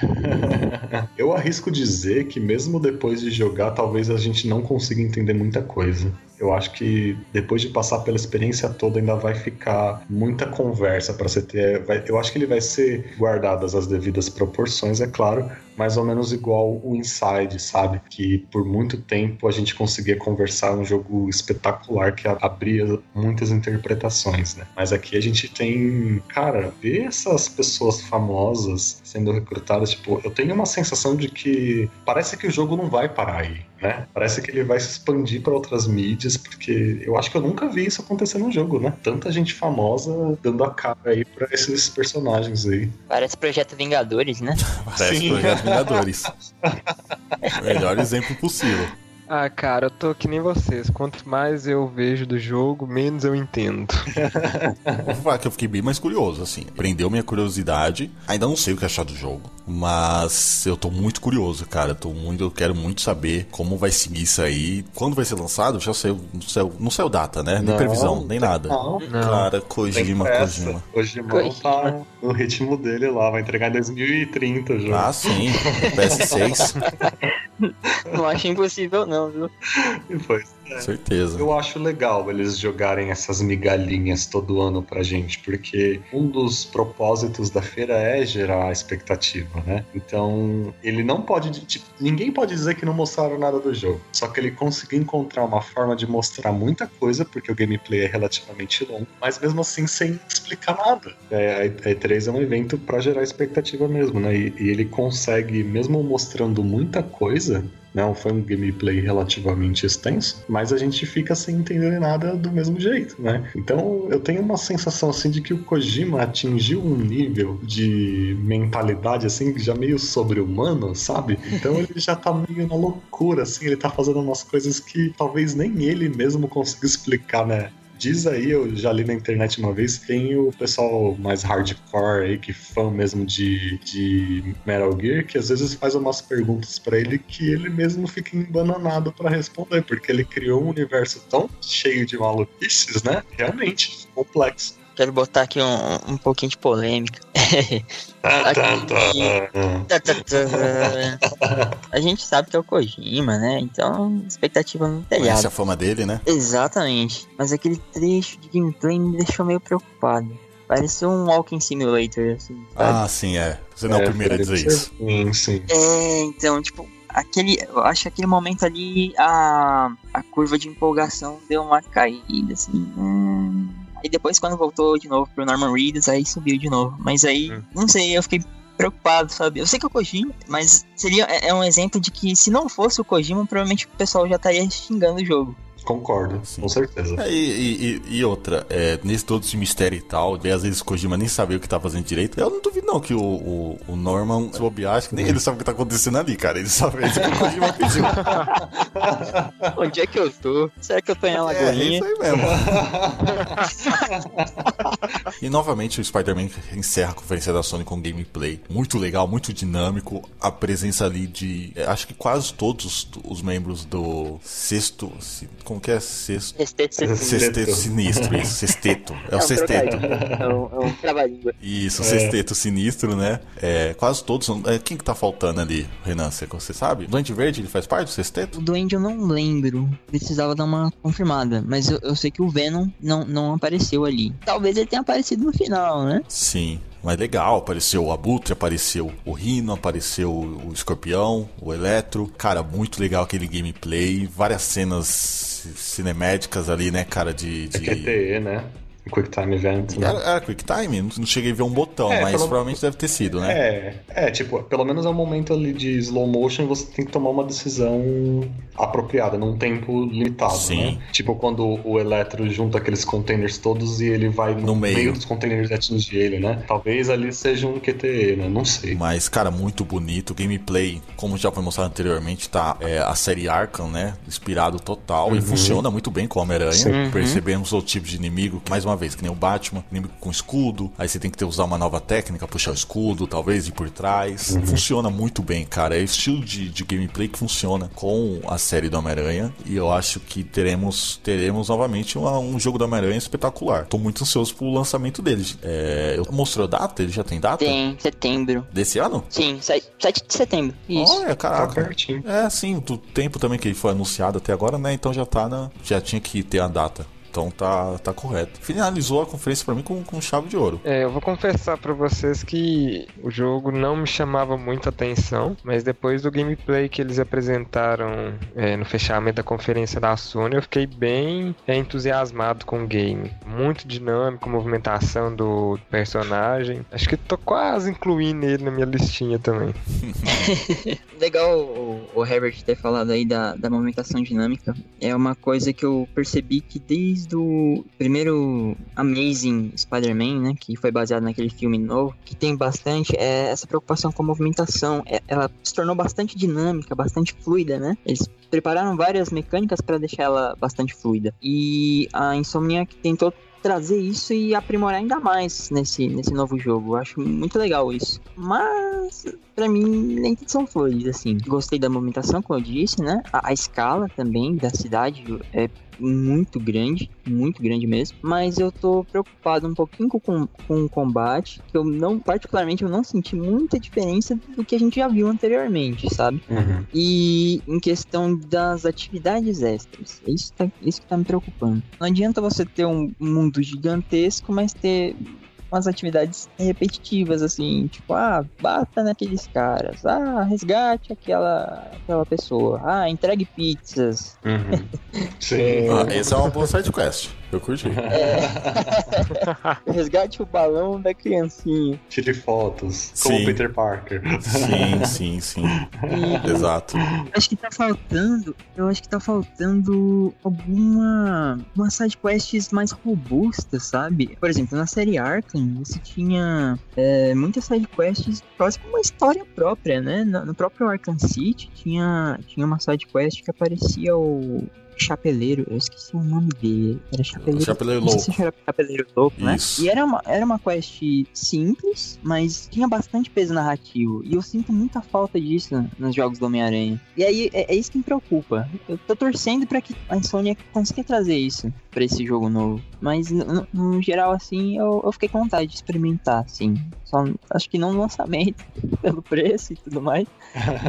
S4: Eu arrisco dizer que mesmo depois de jogar, talvez a gente não consiga entender muita coisa. Eu acho que depois de passar pela experiência toda, ainda vai ficar muita conversa para você ter. eu acho que ele vai ser guardadas as devidas proporções, é claro, mais ou menos igual o Inside, sabe? Que por muito tempo a gente conseguia conversar um jogo espetacular que abria muitas interpretações, né? Mas aqui a gente tem, cara, ver essas pessoas famosas sendo recrutadas, tipo, eu tenho uma sensação de que parece que o jogo não vai parar aí, né? Parece que ele vai se expandir para outras mídias, porque eu acho que eu nunca vi isso acontecer no jogo, né? Tanta gente famosa dando a cara aí pra esses personagens aí.
S2: parece Projeto Vingadores, né?
S1: Parece
S4: Sim.
S1: Projeto Vingadores. Melhor exemplo possível.
S3: Ah, cara, eu tô que nem vocês. Quanto mais eu vejo do jogo, menos eu entendo.
S1: Vou falar que eu fiquei bem mais curioso, assim. Prendeu minha curiosidade. Ainda não sei o que achar do jogo. Mas eu tô muito curioso, cara. Tô muito, eu quero muito saber como vai seguir isso aí. Quando vai ser lançado, já saiu. Não saiu, não saiu data, né? Nem
S4: Não,
S1: previsão, nem nada.
S4: não.
S1: Cara, Kojima. Kojima.
S4: Kojima
S2: Kojima.
S4: tá no ritmo dele lá, vai entregar em 2030 já.
S1: Ah, sim. PS6,
S2: Não acho impossível, não, viu?
S4: Pois
S1: com certeza.
S4: Eu acho legal eles jogarem essas migalhinhas todo ano pra gente, porque um dos propósitos da feira é gerar a expectativa, né? Então, ele não pode. Tipo, ninguém pode dizer que não mostraram nada do jogo. Só que ele conseguiu encontrar uma forma de mostrar muita coisa, porque o gameplay é relativamente longo, mas mesmo assim sem explicar nada. É, a E3 é um evento pra gerar expectativa mesmo, né? E, e ele consegue, mesmo mostrando muita coisa, não foi um gameplay relativamente extenso, mas a gente fica sem entender nada do mesmo jeito, né? Então eu tenho uma sensação assim de que o Kojima atingiu um nível de mentalidade assim já meio sobre-humano, sabe? Então ele já tá meio na loucura assim, ele tá fazendo umas coisas que talvez nem ele mesmo consiga explicar, né? Diz aí, eu já li na internet uma vez, tem o pessoal mais hardcore aí, que fã mesmo de, de Metal Gear, que às vezes faz umas perguntas pra ele que ele mesmo fica embananado pra responder, porque ele criou um universo tão cheio de maluquices, né? Realmente, complexo.
S2: Quero botar aqui um, um pouquinho de polêmica.
S4: Tá, tá, tá.
S2: A gente sabe que é o Kojima, né? Então, expectativa no
S1: Conhece
S2: telhado.
S1: a fama dele, né?
S2: Exatamente. Mas aquele trecho de gameplay me deixou meio preocupado. Pareceu um Walking Simulator, assim, sabe?
S1: Ah, sim, é. Você não é o primeiro a dizer isso.
S4: Sim, sim.
S2: É, então, tipo, aquele. Eu acho que aquele momento ali a, a curva de empolgação deu uma caída, assim. hum. Aí depois, quando voltou de novo pro Norman Reedus, aí subiu de novo. Mas aí,
S3: Hum.
S2: não sei, eu fiquei preocupado, sabe? Eu sei que é o Kojima, mas seria é é um exemplo de que se não fosse o Kojima, provavelmente o pessoal já estaria xingando o jogo.
S4: Concordo,
S1: Sim.
S4: com certeza.
S1: É, E, e- e- outra, é, nesse todo esse mistério e tal, e às vezes o Kojima nem sabia o que tá fazendo direito. Eu não duvido não que o, o, o Norman, se bobear, acho que nem ele sabe o que tá acontecendo ali, cara. Ele sabe é isso que o Kojima pediu.
S2: Onde é que eu tô? Será que eu tô em
S1: É, é
S2: Alagoinha?
S1: isso aí mesmo. e novamente o Spider-Man encerra a conferência da Sony com gameplay. Muito legal, muito dinâmico. A presença ali de. é, Acho que quase todos os, os membros do sexto. se- Como que é? Sexto.
S2: Sexteto, sexteto.
S1: Sexteto sinistro, isso, sexteto. É o
S2: um
S1: sexteto.
S2: É um, é um trava-língua.
S1: Isso, sexteto sinistro, né? É, quase todos são. é, quem que tá faltando ali, Renan? Você, você sabe? Doente Verde, ele faz parte do sexteto?
S2: O Duende eu não lembro. Precisava dar uma confirmada. Mas eu, eu sei que o Venom não, não apareceu ali. Talvez ele tenha aparecido no final, né?
S1: Sim. Mas legal, apareceu o Abutre, apareceu o Rino, apareceu o Escorpião, o Eletro. Cara, muito legal aquele gameplay. Várias cenas cinemáticas ali, né, cara, de.
S4: É
S1: de...
S4: QTE, né? Quick Time Event. Né?
S1: Era, era Quick Time? Não, cheguei a ver um botão,
S4: É,
S1: mas
S4: pelo-
S1: provavelmente deve ter sido, né?
S4: É, é, tipo, pelo menos é um momento ali de slow motion você tem que tomar uma decisão apropriada, num tempo limitado,
S1: Sim.
S4: né? Tipo quando o Eletro junta aqueles containers todos e ele vai no,
S1: No meio.
S4: dos containers e atinge ele, né? Talvez ali seja um QTE, né? Não sei.
S1: Mas, cara, muito bonito. Gameplay, como já foi mostrado anteriormente, tá é, a série Arkham, né? Inspirado total. E funciona muito bem com o Homem-Aranha.
S4: Sim.
S1: Percebemos o tipo de inimigo, que, mais uma vez, que nem o Batman, inimigo com escudo. Aí você tem que ter, usar uma nova técnica, puxar o escudo, talvez ir por trás. Funciona muito bem, cara. É o estilo de, de gameplay que funciona com a série do Homem-Aranha. E eu acho que teremos, teremos novamente uma- um jogo do Homem-Aranha espetacular. Tô muito ansioso pro lançamento dele. É, eu- mostrou data? Ele já tem data?
S2: Tem, setembro.
S1: Desse ano?
S2: Sim, 7 de setembro. Isso.
S1: Olha,
S4: Tá
S1: caraca.
S4: pertinho.
S1: É, sim, do tempo também que ele foi anunciado até agora, né? Então já tá na. Já tinha que ter a data. Então tá, tá correto. Finalizou a conferência pra mim com, com chave de ouro.
S3: É, eu vou confessar pra vocês que o jogo não me chamava muita atenção, mas depois do gameplay que eles apresentaram é, no fechamento da conferência da Sony, eu fiquei bem é, entusiasmado com o game. Muito dinâmico, movimentação do personagem. Acho que tô quase incluindo ele na minha listinha também.
S2: Legal o, o Herbert ter falado aí da, da movimentação dinâmica. É uma coisa que eu percebi que desde o primeiro Amazing Spider-Man, né? Que foi baseado naquele filme novo, que tem bastante é, essa preocupação com a movimentação. É- ela se tornou bastante dinâmica, bastante fluida, né? Eles prepararam várias mecânicas para deixar ela bastante fluida. E a Insomniac tentou trazer isso e aprimorar ainda mais nesse, nesse novo jogo. Eu acho muito legal isso. Mas, pra mim, nem tudo são flores, assim. Gostei da movimentação, como eu disse, né? A, a escala também da cidade é muito grande, muito grande mesmo. Mas eu tô preocupado um pouquinho com, com o combate, que eu não, particularmente, eu não senti muita diferença do que a gente já viu anteriormente, sabe?
S4: Uhum.
S2: E em questão das atividades extras, é isso, tá, isso que tá me preocupando. Não adianta você ter um mundo gigantesco, mas ter umas atividades repetitivas, assim, tipo, ah, bata naqueles caras, ah, resgate aquela, aquela pessoa, ah, entregue pizzas.
S4: Uhum. Sim.
S1: Ah, essa é uma boa side quest. Eu curti.
S2: resgate o balão da criancinha.
S4: Tire fotos, como
S1: Sim.
S4: Peter Parker.
S1: Sim, sim, sim.
S2: E
S1: Exato.
S2: acho que tá faltando, eu acho que tá faltando alguma uma side quests mais robustas, sabe? Por exemplo, na série Arkham, você tinha é, muitas side quests quase com uma história própria, né? No, no próprio Arkham City tinha tinha uma side quest que aparecia o Chapeleiro, eu esqueci o nome dele. Era Chapeleiro.
S1: Chapeleiro
S2: não sei
S1: Louco.
S2: se era Chapeleiro Louco, né?
S1: Isso.
S2: E era uma, era uma quest simples, mas tinha bastante peso narrativo. E eu sinto muita falta disso nos jogos do Homem-Aranha. E aí é, é isso que me preocupa. Eu tô torcendo pra que a Sony consiga trazer isso pra esse jogo novo. Mas no, no geral, assim, eu, eu fiquei com vontade de experimentar, assim. Só acho que não no lançamento, pelo preço e tudo mais.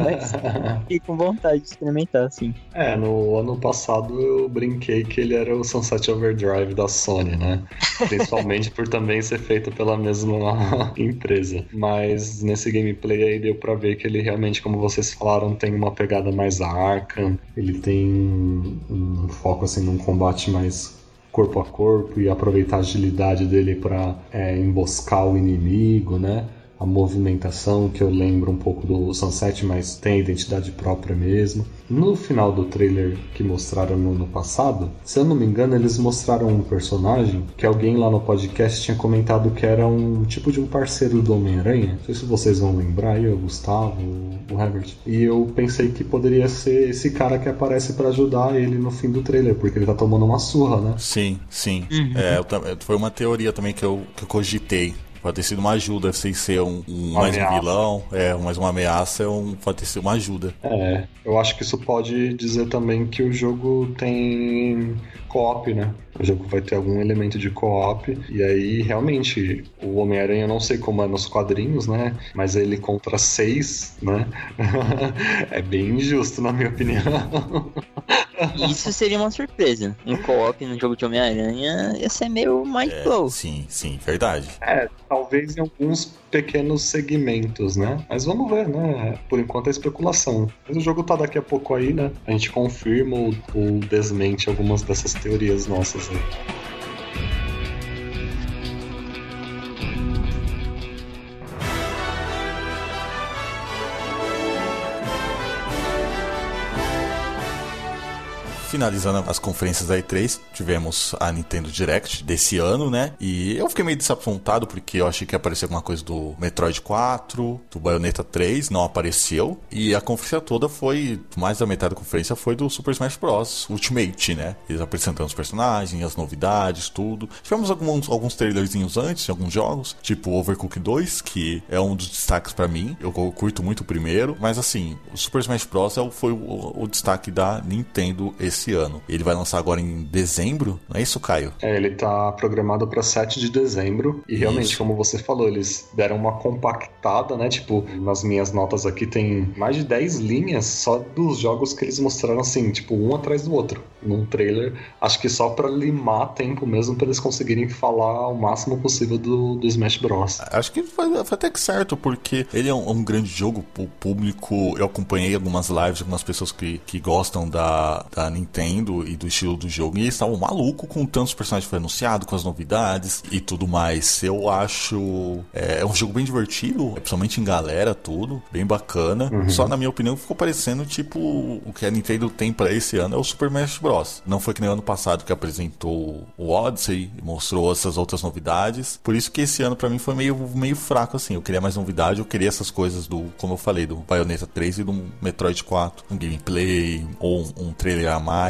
S2: Mas fiquei com vontade de experimentar, assim.
S4: É, no ano passado eu brinquei que ele era o Sunset Overdrive da Sony, né? Principalmente por também ser feito pela mesma empresa. Mas nesse gameplay aí deu pra ver que ele realmente, como vocês falaram, tem uma pegada mais Arkham. Ele tem um foco assim num combate mais corpo a corpo e aproveitar a agilidade dele pra é, emboscar o inimigo, né? A movimentação que eu lembro um pouco do Sunset, mas tem a identidade própria mesmo. No final do trailer que mostraram no ano passado, se eu não me engano, eles mostraram um personagem que alguém lá no podcast tinha comentado que era um tipo de um parceiro do Homem-Aranha. Não sei se vocês vão lembrar, eu, o Gustavo, o Herbert. E eu pensei que poderia ser esse cara que aparece para ajudar ele no fim do trailer, porque ele tá tomando uma surra, né?
S1: Sim, sim. É, eu tam- foi uma teoria também que eu, que eu cogitei. Pode ter sido uma ajuda sem ser um, um- mais um
S4: ameaça.
S1: vilão, é, mais uma ameaça, é um, pode ter sido uma ajuda.
S4: É, eu acho que isso pode dizer também que o jogo tem co-op, né? O jogo vai ter algum elemento de co-op. E aí, realmente, o Homem-Aranha, eu não sei como é nos quadrinhos, né? Mas ele contra seis, né? é bem injusto, na minha opinião.
S2: Isso seria uma surpresa. Um co-op no jogo de Homem-Aranha ia ser meio mind
S1: É,
S2: blow.
S1: sim, sim, verdade.
S4: É, talvez em alguns pequenos segmentos, né? Mas vamos ver, né? Por enquanto é especulação. Mas o jogo tá daqui a pouco aí, né? A gente confirma ou, ou desmente algumas dessas teorias nossas aí.
S1: Finalizando as conferências da E3, tivemos a Nintendo Direct desse ano, né? E eu fiquei meio desapontado porque eu achei que ia aparecer alguma coisa do Metroid 4, do Bayonetta 3, não apareceu. E a conferência toda foi, mais da metade da conferência foi do Super Smash Bros. Ultimate, né? Eles apresentando os personagens, as novidades, tudo. Tivemos alguns, alguns trailerzinhos antes alguns jogos, tipo Overcooked 2, que é um dos destaques para mim. Eu curto muito o primeiro, mas assim, o Super Smash Bros. é foi o, o destaque da Nintendo esse ano. Ele vai lançar agora em dezembro, não é isso, Caio?
S4: É, ele tá programado para 7 de dezembro. E realmente,
S1: Isso.
S4: como você falou, eles deram uma compactada, né? Tipo, nas minhas notas aqui tem mais de 10 linhas só dos jogos que eles mostraram assim, tipo, um atrás do outro, num trailer. Acho que só pra limar tempo mesmo, pra eles conseguirem falar o máximo possível do, do Smash Bros.
S1: Acho que foi, foi até que certo, porque ele é um, um grande jogo, o público. Eu acompanhei algumas lives algumas pessoas que, que gostam da, da Nintendo e do estilo do jogo, e eles estavam malucos com tantos personagens que foi anunciado, com as novidades e tudo mais. Eu acho. É, é um jogo bem divertido, principalmente em galera, tudo, bem bacana. Só na minha opinião ficou parecendo tipo o que a Nintendo tem pra esse ano é o Super Smash Bros. Não foi que nem ano passado que apresentou o Odyssey e mostrou essas outras novidades. Por isso que esse ano pra mim foi meio, meio fraco assim. Eu queria mais novidade, eu queria essas coisas do, como eu falei, do Bayonetta 3 e do Metroid 4, um gameplay ou um, um trailer a mais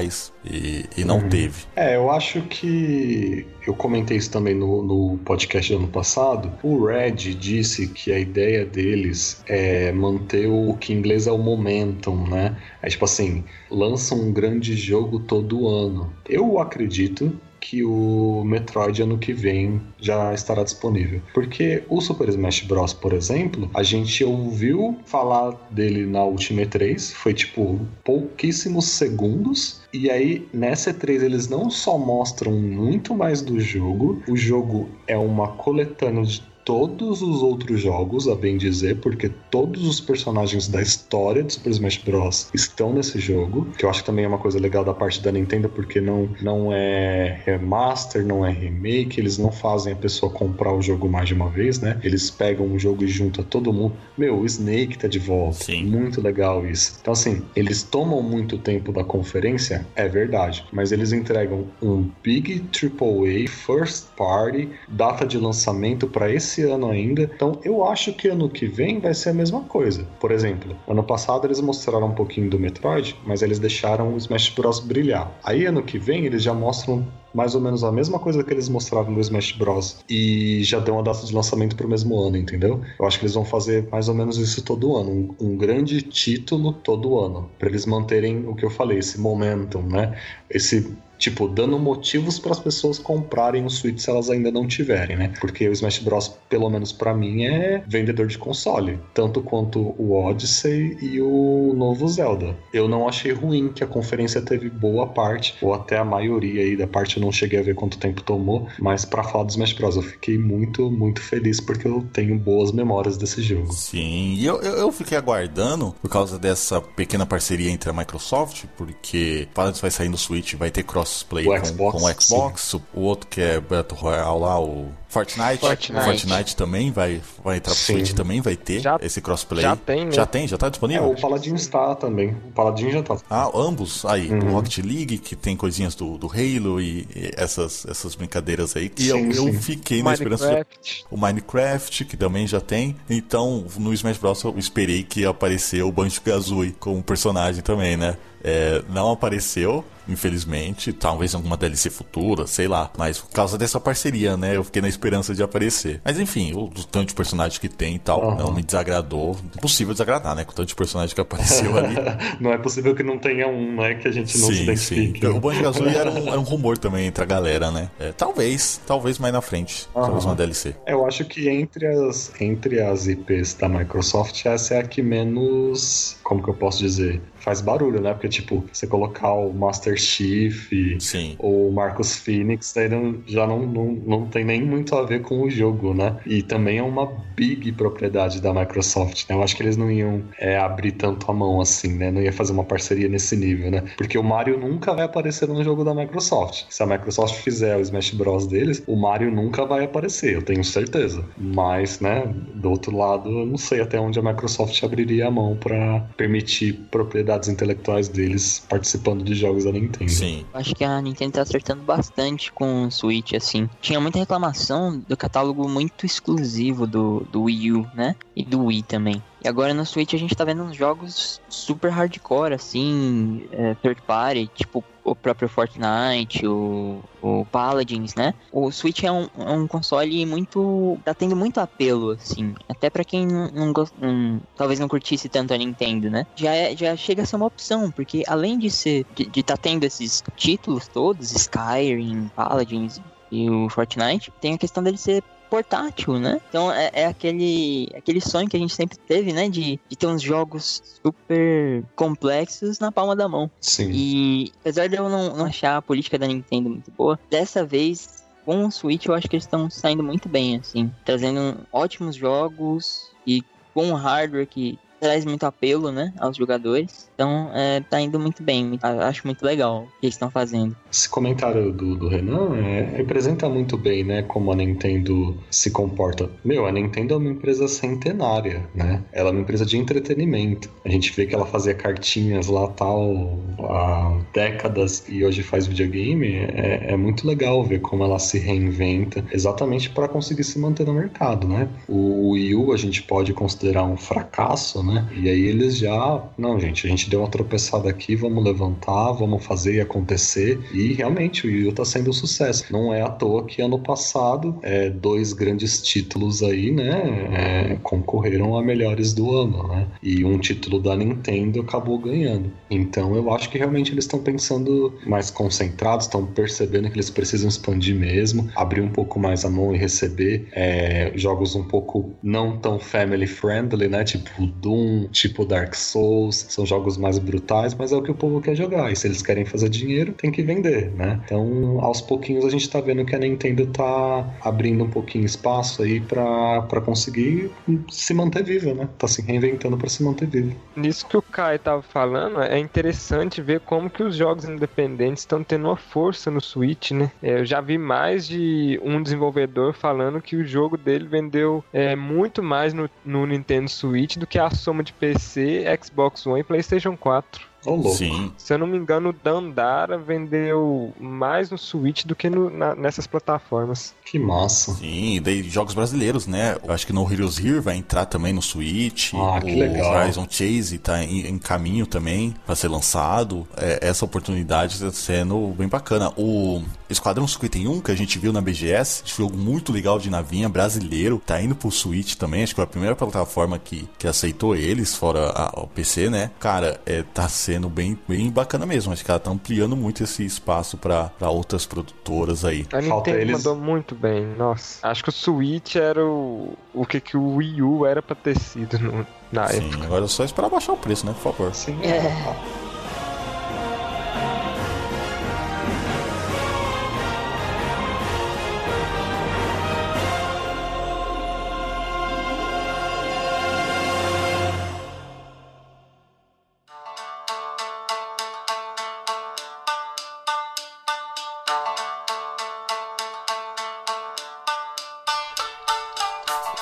S1: e, e não teve.
S4: É, eu acho que eu comentei isso também no, no podcast do ano passado. O Red disse que a ideia deles é manter o que em inglês é o momentum, né? É tipo assim, lança um grande jogo todo ano. Eu acredito que o Metroid ano que vem já estará disponível. Porque o Super Smash Bros, por exemplo, a gente ouviu falar dele na Ultimate 3, foi tipo pouquíssimos segundos. E aí, nessa E3, eles não só mostram muito mais do jogo, o jogo é uma coletânea de todos os outros jogos, a bem dizer, porque todos os personagens da história de Super Smash Bros. estão nesse jogo, que eu acho que também é uma coisa legal da parte da Nintendo, porque não, não é remaster, não é remake, eles não fazem a pessoa comprar o jogo mais de uma vez, né? Eles pegam o jogo e juntam todo mundo. Meu, o Snake tá de volta.
S1: Sim.
S4: Muito legal isso. Então, assim, eles tomam muito tempo da conferência, é verdade, mas eles entregam um Big AAA First Party, data de lançamento para esse ano ainda. Então, eu acho que ano que vem vai ser a mesma coisa. Por exemplo, ano passado eles mostraram um pouquinho do Metroid, mas eles deixaram o Smash Bros brilhar. Aí ano que vem eles já mostram mais ou menos a mesma coisa que eles mostraram no Smash Bros. E já deu uma data de lançamento pro mesmo ano, entendeu? Eu acho que eles vão fazer mais ou menos isso todo ano. Um, um grande título todo ano. Pra eles manterem o que eu falei, esse momentum, né? Esse Tipo, dando motivos para as pessoas comprarem o Switch se elas ainda não tiverem, né? Porque o Smash Bros, pelo menos para mim, é vendedor de console, tanto quanto o Odyssey e o novo Zelda. Eu não achei ruim que a conferência teve boa parte, ou até a maioria aí da parte eu não cheguei a ver quanto tempo tomou, mas para falar do Smash Bros, eu fiquei muito, muito feliz porque eu tenho boas memórias desse jogo.
S1: Sim, e eu, eu, fiquei aguardando por causa dessa pequena parceria entre a Microsoft, porque parece que vai sair no Switch, vai ter crossplay
S4: O
S1: com,
S4: Xbox,
S1: com o Xbox, o outro que é Battle Royale lá, o Fortnite.
S3: Fortnite.
S1: O Fortnite também vai, vai entrar pro
S4: Sim.
S1: Switch também, vai ter
S3: Já-
S1: esse crossplay.
S3: já tem, né?
S1: Já tem, já tá
S4: É,
S1: disponível?
S4: o Paladin está também. O Paladin já tá.
S1: Ah, ambos aí,
S4: Uhum.
S1: Rocket League, que tem coisinhas do, do Halo e, e essas, essas brincadeiras aí. E eu,
S4: Sim,
S1: eu
S4: sim.
S1: fiquei na esperança de
S3: Minecraft.
S1: o Minecraft, que também já tem. Então, no Smash Bros. eu esperei que ia aparecer o Banjo-Kazooie como personagem também, né? É, não apareceu, infelizmente. Talvez alguma DLC futura, sei lá. Mas por causa dessa parceria, né? Eu fiquei na esperança de aparecer. Mas enfim, o, o tanto de personagem que tem e tal,
S4: Aham.
S1: não me desagradou. Impossível desagradar, né? Com o tanto de personagem que apareceu ali.
S4: não é possível que não tenha um, né? Que a gente não se
S1: sim, sim.
S4: identifique.
S1: O Banjo-Kazooie era, um, era um rumor também entre a galera, né? É, talvez, talvez mais na frente. Talvez
S4: Aham.
S1: uma DLC.
S4: Eu acho que entre as, entre as IPs da Microsoft, essa é a que menos. Como que eu posso dizer? Faz barulho, né? Porque, tipo, você colocar o Master Chief
S1: Sim.
S4: ou o Marcus Phoenix, daí não- já não, não, não tem nem muito a ver com o jogo, né? E também é uma big propriedade da Microsoft, né? Eu acho que eles não iam é, abrir tanto a mão assim, né? Não ia fazer uma parceria nesse nível, né? Porque o Mario nunca vai aparecer num jogo da Microsoft. Se a Microsoft fizer o Smash Bros deles, o Mario nunca vai aparecer, eu tenho certeza. Mas, né, do outro lado, eu não sei até onde a Microsoft abriria a mão para permitir propriedade propriedades intelectuais deles participando de jogos da Nintendo.
S1: Sim.
S2: Acho que a Nintendo tá acertando bastante com o Switch, assim. Tinha muita reclamação do catálogo muito exclusivo do, do Wii U, né? E do Wii também. E agora no Switch a gente tá vendo uns jogos super hardcore, assim, é, third party, tipo o próprio Fortnite, o, o Paladins, né? O Switch é um, é um console muito. tá tendo muito apelo, assim. Até pra quem não, não, talvez não curtisse tanto a Nintendo, né? Já, é- já chega a ser uma opção, porque além de ser. de estar tendo esses títulos todos, Skyrim, Paladins e o Fortnite, tem a questão dele ser portátil, né? Então é, é aquele, aquele sonho que a gente sempre teve, né? De, de ter uns jogos super complexos na palma da mão.
S4: Sim.
S2: E apesar de eu não, não achar a política da Nintendo muito boa, dessa vez, com o Switch, eu acho que eles estão saindo muito bem, assim. Trazendo ótimos jogos e com um hardware que traz muito apelo, né, aos jogadores. Então, é, tá indo muito bem. Acho muito legal o que eles estão fazendo.
S4: Esse comentário do, do Renan é, representa muito bem, né, como a Nintendo se comporta. Meu, a Nintendo é uma empresa centenária, né? Ela é uma empresa de entretenimento. A gente vê que ela fazia cartinhas lá tal há décadas e hoje faz videogame. É, é muito legal ver como ela se reinventa exatamente para conseguir se manter no mercado, né? O Wii U a gente pode considerar um fracasso, né? E aí eles já, não, gente, a gente deu uma tropeçada aqui, vamos levantar, vamos fazer e acontecer. E realmente o Wii U tá sendo um sucesso. Não é à toa que ano passado é, dois grandes títulos aí, né, é, concorreram a melhores do ano, né? E um título da Nintendo acabou ganhando. Então eu acho que realmente eles estão pensando mais concentrados, estão percebendo que eles precisam expandir mesmo, abrir um pouco mais a mão e receber é, jogos um pouco não tão family friendly, né? Tipo Doom, tipo Dark Souls, são jogos mais brutais, mas é o que o povo quer jogar. E se eles querem fazer dinheiro, tem que vender, né? Então, aos pouquinhos a gente tá vendo que a Nintendo tá abrindo um pouquinho espaço aí pra conseguir se manter viva, né? Tá se reinventando pra se manter viva.
S3: Nisso que o Kai tava falando, é interessante ver como que os jogos independentes estão tendo uma força no Switch, né? É, eu já vi mais de um desenvolvedor falando que o jogo dele vendeu é, muito mais no, no Nintendo Switch do que a soma de PC, Xbox One e PlayStation 4.
S4: Ô, louco.
S1: Sim.
S3: Se eu não me engano, o Dandara vendeu mais no Switch do que no- na- nessas plataformas.
S4: Que massa.
S1: Sim, e daí jogos brasileiros, né? Eu acho que no Heroes Here vai entrar também no Switch.
S4: Ah, que
S1: o
S4: legal.
S1: Horizon Chase tá em, em caminho também para ser lançado. É, essa oportunidade está sendo bem bacana. O Esquadrão 51, que a gente viu na BGS, jogo muito legal de navinha brasileiro, tá indo pro Switch também. Acho que foi a primeira plataforma que, que aceitou eles, fora a- o PC, né? Cara, é, tá sendo bem, bem bacana mesmo. Acho que ela tá ampliando muito esse espaço para outras produtoras aí.
S3: A
S4: Falta
S3: Nintendo
S4: eles-
S3: mandou muito bem, nossa. Acho que o Switch era o, o que, que o Wii U era pra ter sido no- na
S1: Sim,
S3: época.
S1: agora é só esperar baixar o preço, né? Por favor.
S4: Sim.
S2: É.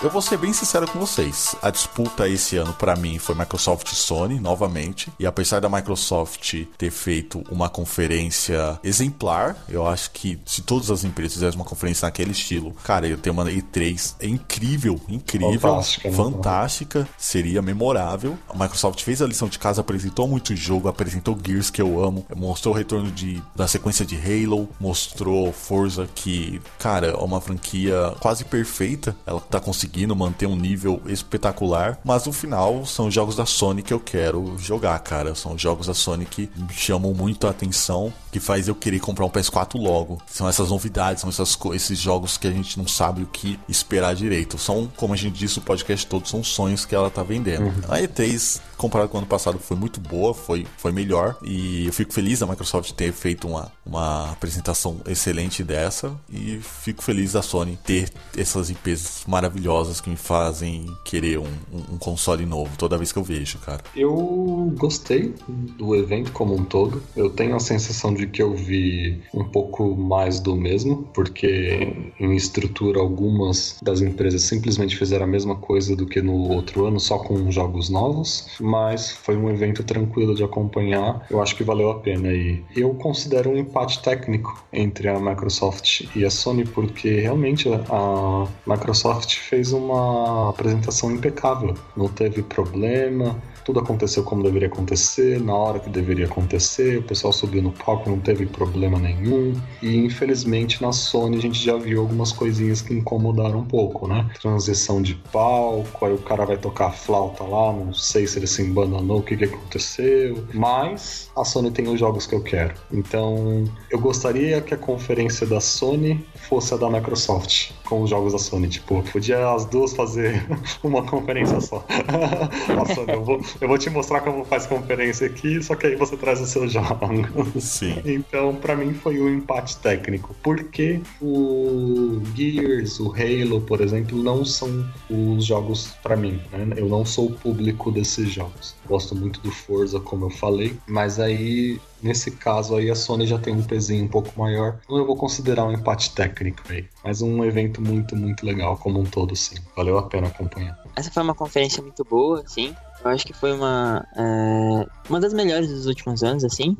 S1: Eu vou ser bem sincero com vocês. A disputa esse ano pra mim foi Microsoft e Sony novamente. E apesar da Microsoft ter feito uma conferência exemplar, eu acho que se todas as empresas fizessem uma conferência naquele estilo, cara, eu ter uma E3 é incrível, incrível,
S4: Fantástica, né?
S1: fantástica, seria memorável. A Microsoft fez a lição de casa, apresentou muito jogo, apresentou Gears que eu amo, mostrou o retorno de, da sequência de Halo, mostrou Forza que, cara, é uma franquia quase perfeita. Ela tá conseguindo manter um nível espetacular, mas no final são jogos da Sony que eu quero jogar, cara. São jogos da Sony que chamam muito a atenção, que faz eu querer comprar um PS4 logo. São essas novidades, são essas, esses jogos que a gente não sabe o que esperar direito. São, como a gente disse, o podcast todo são sonhos que ela tá vendendo. A E3 comparado com o ano passado foi muito boa, foi, foi melhor e eu fico feliz da Microsoft ter feito uma, uma apresentação excelente dessa e fico feliz da Sony ter essas IPs maravilhosas que me fazem querer um, um- um console novo toda vez que eu vejo, cara.
S4: Eu gostei do evento como um todo. Eu tenho a sensação de de que eu vi um pouco mais do mesmo, porque em estrutura algumas das empresas simplesmente fizeram a mesma coisa do que no outro ano, só com jogos novos, mas foi um evento tranquilo de acompanhar. Eu acho que valeu a pena e eu considero um empate técnico entre a Microsoft e a Sony, porque realmente a Microsoft fez uma apresentação impecável, não teve problema, tudo aconteceu como deveria acontecer, na hora que deveria acontecer, o pessoal subiu no palco, não teve problema nenhum. E infelizmente na Sony a gente já viu algumas coisinhas que incomodaram um pouco, né? Transição de palco, aí o cara vai tocar flauta lá, não sei se ele se embananou, o que, que aconteceu. Mas a Sony tem os jogos que eu quero. Então eu gostaria que a conferência da Sony fosse a da Microsoft, com os jogos da Sony. Tipo, podia as duas fazer uma conferência só. a Sony, eu vou, eu vou te mostrar como faz conferência aqui, só que aí você traz os seus jogos.
S1: Sim.
S4: Então, para mim, foi um empate técnico. Porque o Gears, o Halo, por exemplo, não são os jogos para mim. Né? Eu não sou o público desses jogos. Gosto muito do Forza, como eu falei, mas aí Nesse caso aí a Sony já tem um pezinho um pouco maior, então eu vou considerar um empate técnico aí. Mas um evento muito, muito legal como um todo, sim. Valeu a pena acompanhar.
S2: Essa foi uma conferência muito boa, sim. Eu acho que foi uma, é, uma das melhores dos últimos anos, assim.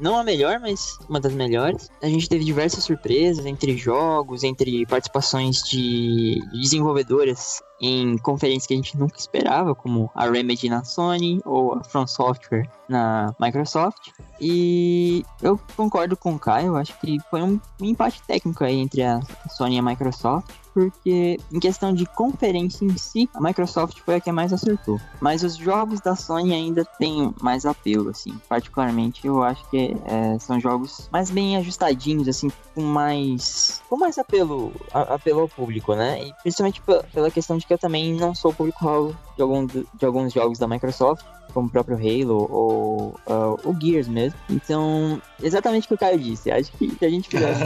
S2: Não, a melhor, mas uma das melhores. A gente teve diversas surpresas entre jogos, entre participações de desenvolvedoras em conferências que a gente nunca esperava, como a Remedy na Sony ou a From Software na Microsoft. E eu concordo com o Caio, acho que foi um empate técnico aí entre a Sony e a Microsoft porque em questão de conferência em si, a Microsoft foi a que mais acertou. Mas os jogos da Sony ainda têm mais apelo, assim. Particularmente, eu acho que é, são jogos mais bem ajustadinhos, assim, com mais com mais apelo, a, apelo ao público, né? E principalmente pela questão de que eu também não sou público de, algum, de alguns jogos da Microsoft como o próprio Halo ou uh, o Gears mesmo. Então, exatamente o que o Caio disse. Acho que se a gente fizesse,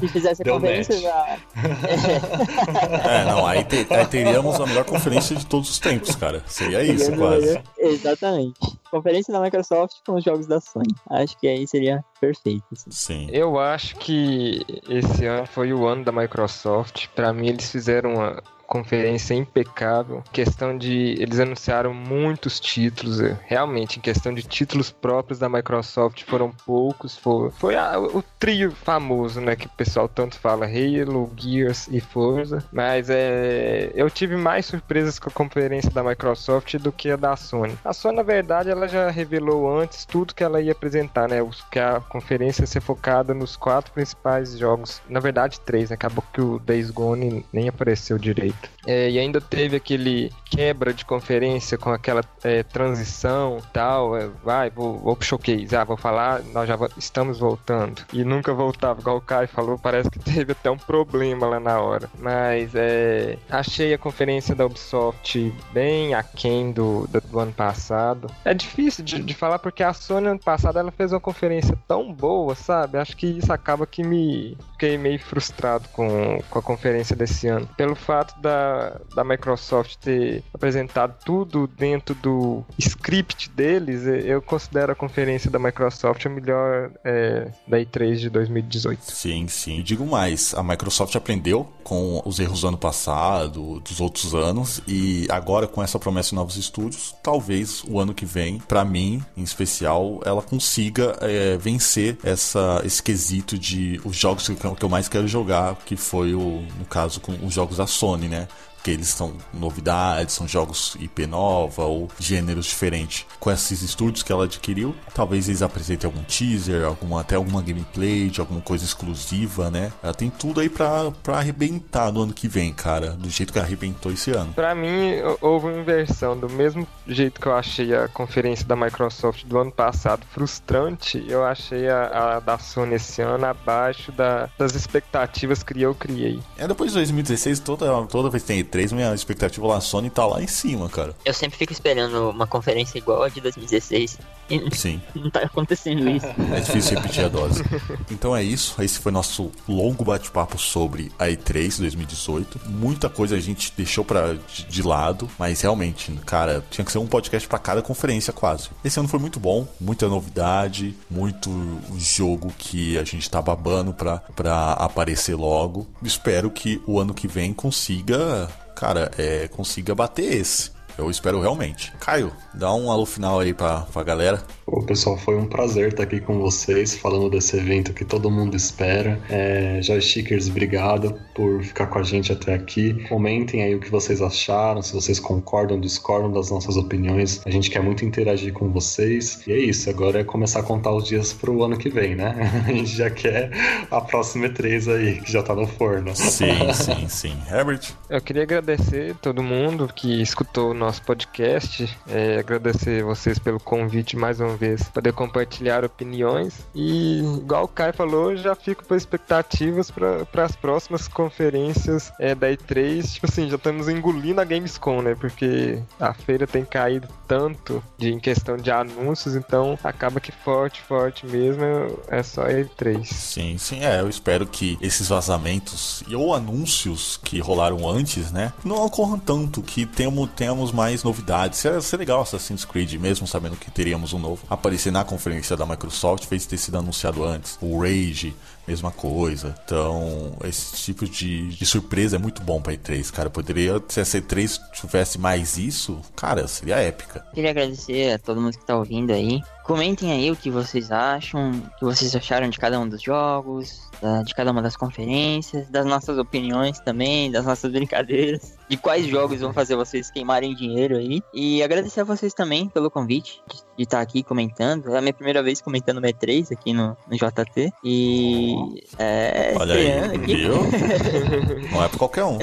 S2: se fizesse a conferência já.
S1: é, não, aí, te, aí, teríamos a melhor conferência de todos os tempos, cara. Seria isso, quase.
S2: Exatamente. Conferência da Microsoft com os jogos da Sony. Acho que aí seria perfeito. Assim.
S1: Sim.
S3: Eu acho que esse ano foi o ano da Microsoft. Para mim, eles fizeram uma conferência impecável. Questão de. Eles anunciaram muitos títulos. É, realmente, em questão de títulos próprios da Microsoft, foram poucos. Foi, foi a, o trio famoso, né? Que o pessoal tanto fala: Halo, Gears e Forza. Mas é, eu tive mais surpresas com a conferência da Microsoft do que a da Sony. A Sony, na verdade, ela já revelou antes tudo que ela ia apresentar, né? Que a conferência ia ser focada nos quatro principais jogos. Na verdade, três, né? Acabou que o Days Gone nem apareceu direito. É, e ainda teve aquele quebra de conferência com aquela é, transição tal. É, vai, vou, vou pro showcase. Ah, vou falar, nós já estamos voltando. E nunca voltava, igual o Kai falou, parece que teve até um problema lá na hora. Mas é, achei a conferência da Ubisoft bem aquém do, do, do ano passado. É difícil de, de, falar porque a Sony ano passado ela fez uma conferência tão boa, sabe? Acho que isso acaba que me fiquei meio frustrado com, com a conferência desse ano. Pelo fato da da, Microsoft ter apresentado tudo dentro do script deles, eu considero a conferência da Microsoft a melhor é, da E3 de 2018.
S1: Sim, sim. Digo mais, a Microsoft aprendeu com os erros do ano passado, dos outros anos, e agora com essa promessa de novos estúdios, talvez o ano que vem, para mim, em especial, ela consiga é, vencer essa, esse quesito de os jogos que eu mais quero jogar, que foi o, no caso com os jogos da Sony, né? Que eles são novidades, são jogos IP nova ou gêneros diferentes. Com esses estúdios que ela adquiriu, talvez eles apresentem algum teaser, alguma, até alguma gameplay de alguma coisa exclusiva, né? Ela tem tudo aí pra, pra arrebentar no ano que vem, cara, do jeito que arrebentou esse ano.
S3: Pra mim, houve uma inversão. Do mesmo jeito que eu achei a conferência da Microsoft do ano passado frustrante, eu achei a, a da Sony esse ano abaixo da, das expectativas que eu criei.
S1: É, depois de 2016, toda, toda vez que tem 3, minha expectativa lá, a Sony tá lá em cima, cara.
S2: Eu sempre fico esperando uma conferência igual a de 2016. E
S1: Sim.
S2: não tá acontecendo isso.
S1: É difícil repetir a dose. Então é isso. Esse foi nosso longo bate-papo sobre a E3 2018. Muita coisa a gente deixou para de lado, mas realmente, cara, tinha que ser um podcast para cada conferência quase. Esse ano foi muito bom, muita novidade, muito jogo que a gente tá babando pra, pra aparecer logo. Espero que o ano que vem consiga, cara, é, consiga bater esse. Eu espero realmente. Caio, dá um alô final aí pra, pra galera.
S4: Ô, pessoal, foi um prazer estar aqui com vocês, falando desse evento que todo mundo espera. É, Joystickers, obrigado por ficar com a gente até aqui. Comentem aí o que vocês acharam, se vocês concordam, discordam das nossas opiniões. A gente quer muito interagir com vocês. E é isso, agora é começar a contar os dias pro ano que vem, né? A gente já quer a próxima E3 aí, que já tá no forno.
S1: Sim, sim, sim. Herbert?
S3: Eu queria agradecer todo mundo que escutou o nosso podcast, é, agradecer vocês pelo convite mais uma vez, poder compartilhar opiniões e, igual o Kai falou, já fico com expectativas para as próximas conferências é, da E3. Tipo assim, já estamos engolindo a Gamescom, né? Porque a feira tem caído tanto de, em questão de anúncios, então acaba que forte, forte mesmo é só a E3.
S1: Sim, sim, é. Eu espero que esses vazamentos e ou anúncios que rolaram antes, né, não ocorram tanto, que temos, mais novidades. Seria, seria legal Assassin's Creed, mesmo sabendo que teríamos um novo, aparecer na conferência da Microsoft, fez ter sido anunciado antes. O Rage, mesma coisa. Então, esse tipo de, de surpresa é muito bom pra E3, cara. Poderia, se a E3 tivesse mais isso, cara, seria épica.
S2: Queria agradecer a todo mundo que tá ouvindo aí. Comentem aí o que vocês acham, o que vocês acharam de cada um dos jogos, de cada uma das conferências, das nossas opiniões também, das nossas brincadeiras, de quais jogos vão fazer vocês queimarem dinheiro aí. E agradecer a vocês também pelo convite de- estar aqui comentando. É a minha primeira vez comentando o E3 aqui no, no JT. E. É.
S1: Olha aí,
S2: aqui.
S1: viu? Não é pra qualquer um.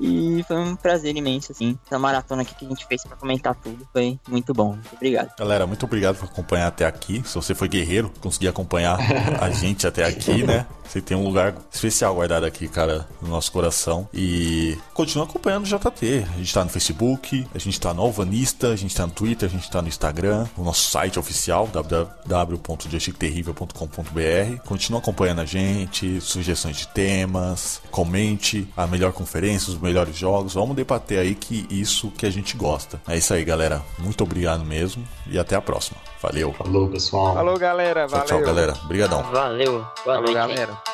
S2: E foi um prazer imenso, assim. Essa maratona aqui que a gente fez pra comentar tudo foi muito bom. Muito obrigado.
S1: Galera, muito obrigado por acompanhar até aqui. Se você foi guerreiro, conseguir acompanhar a gente até aqui, né? Você tem um lugar especial guardado aqui, cara, no nosso coração. E continua acompanhando o JT. A gente tá no Facebook, a gente tá no Alvanista, a gente tá no Twitter, a gente tá no Instagram, o nosso site oficial, www.joystickterrível.com.br. Continua acompanhando a gente, sugestões de temas, comente a melhor conferência, os melhores jogos. Vamos debater aí que isso que a gente gosta. É isso aí, galera. Muito obrigado mesmo e até a próxima. Valeu.
S4: Falou, pessoal.
S3: Falou, galera.
S1: Tchau,
S3: Valeu.
S1: tchau, galera. Obrigadão.
S2: Valeu. Boa
S3: Falou,
S2: noite. aí.
S3: galera.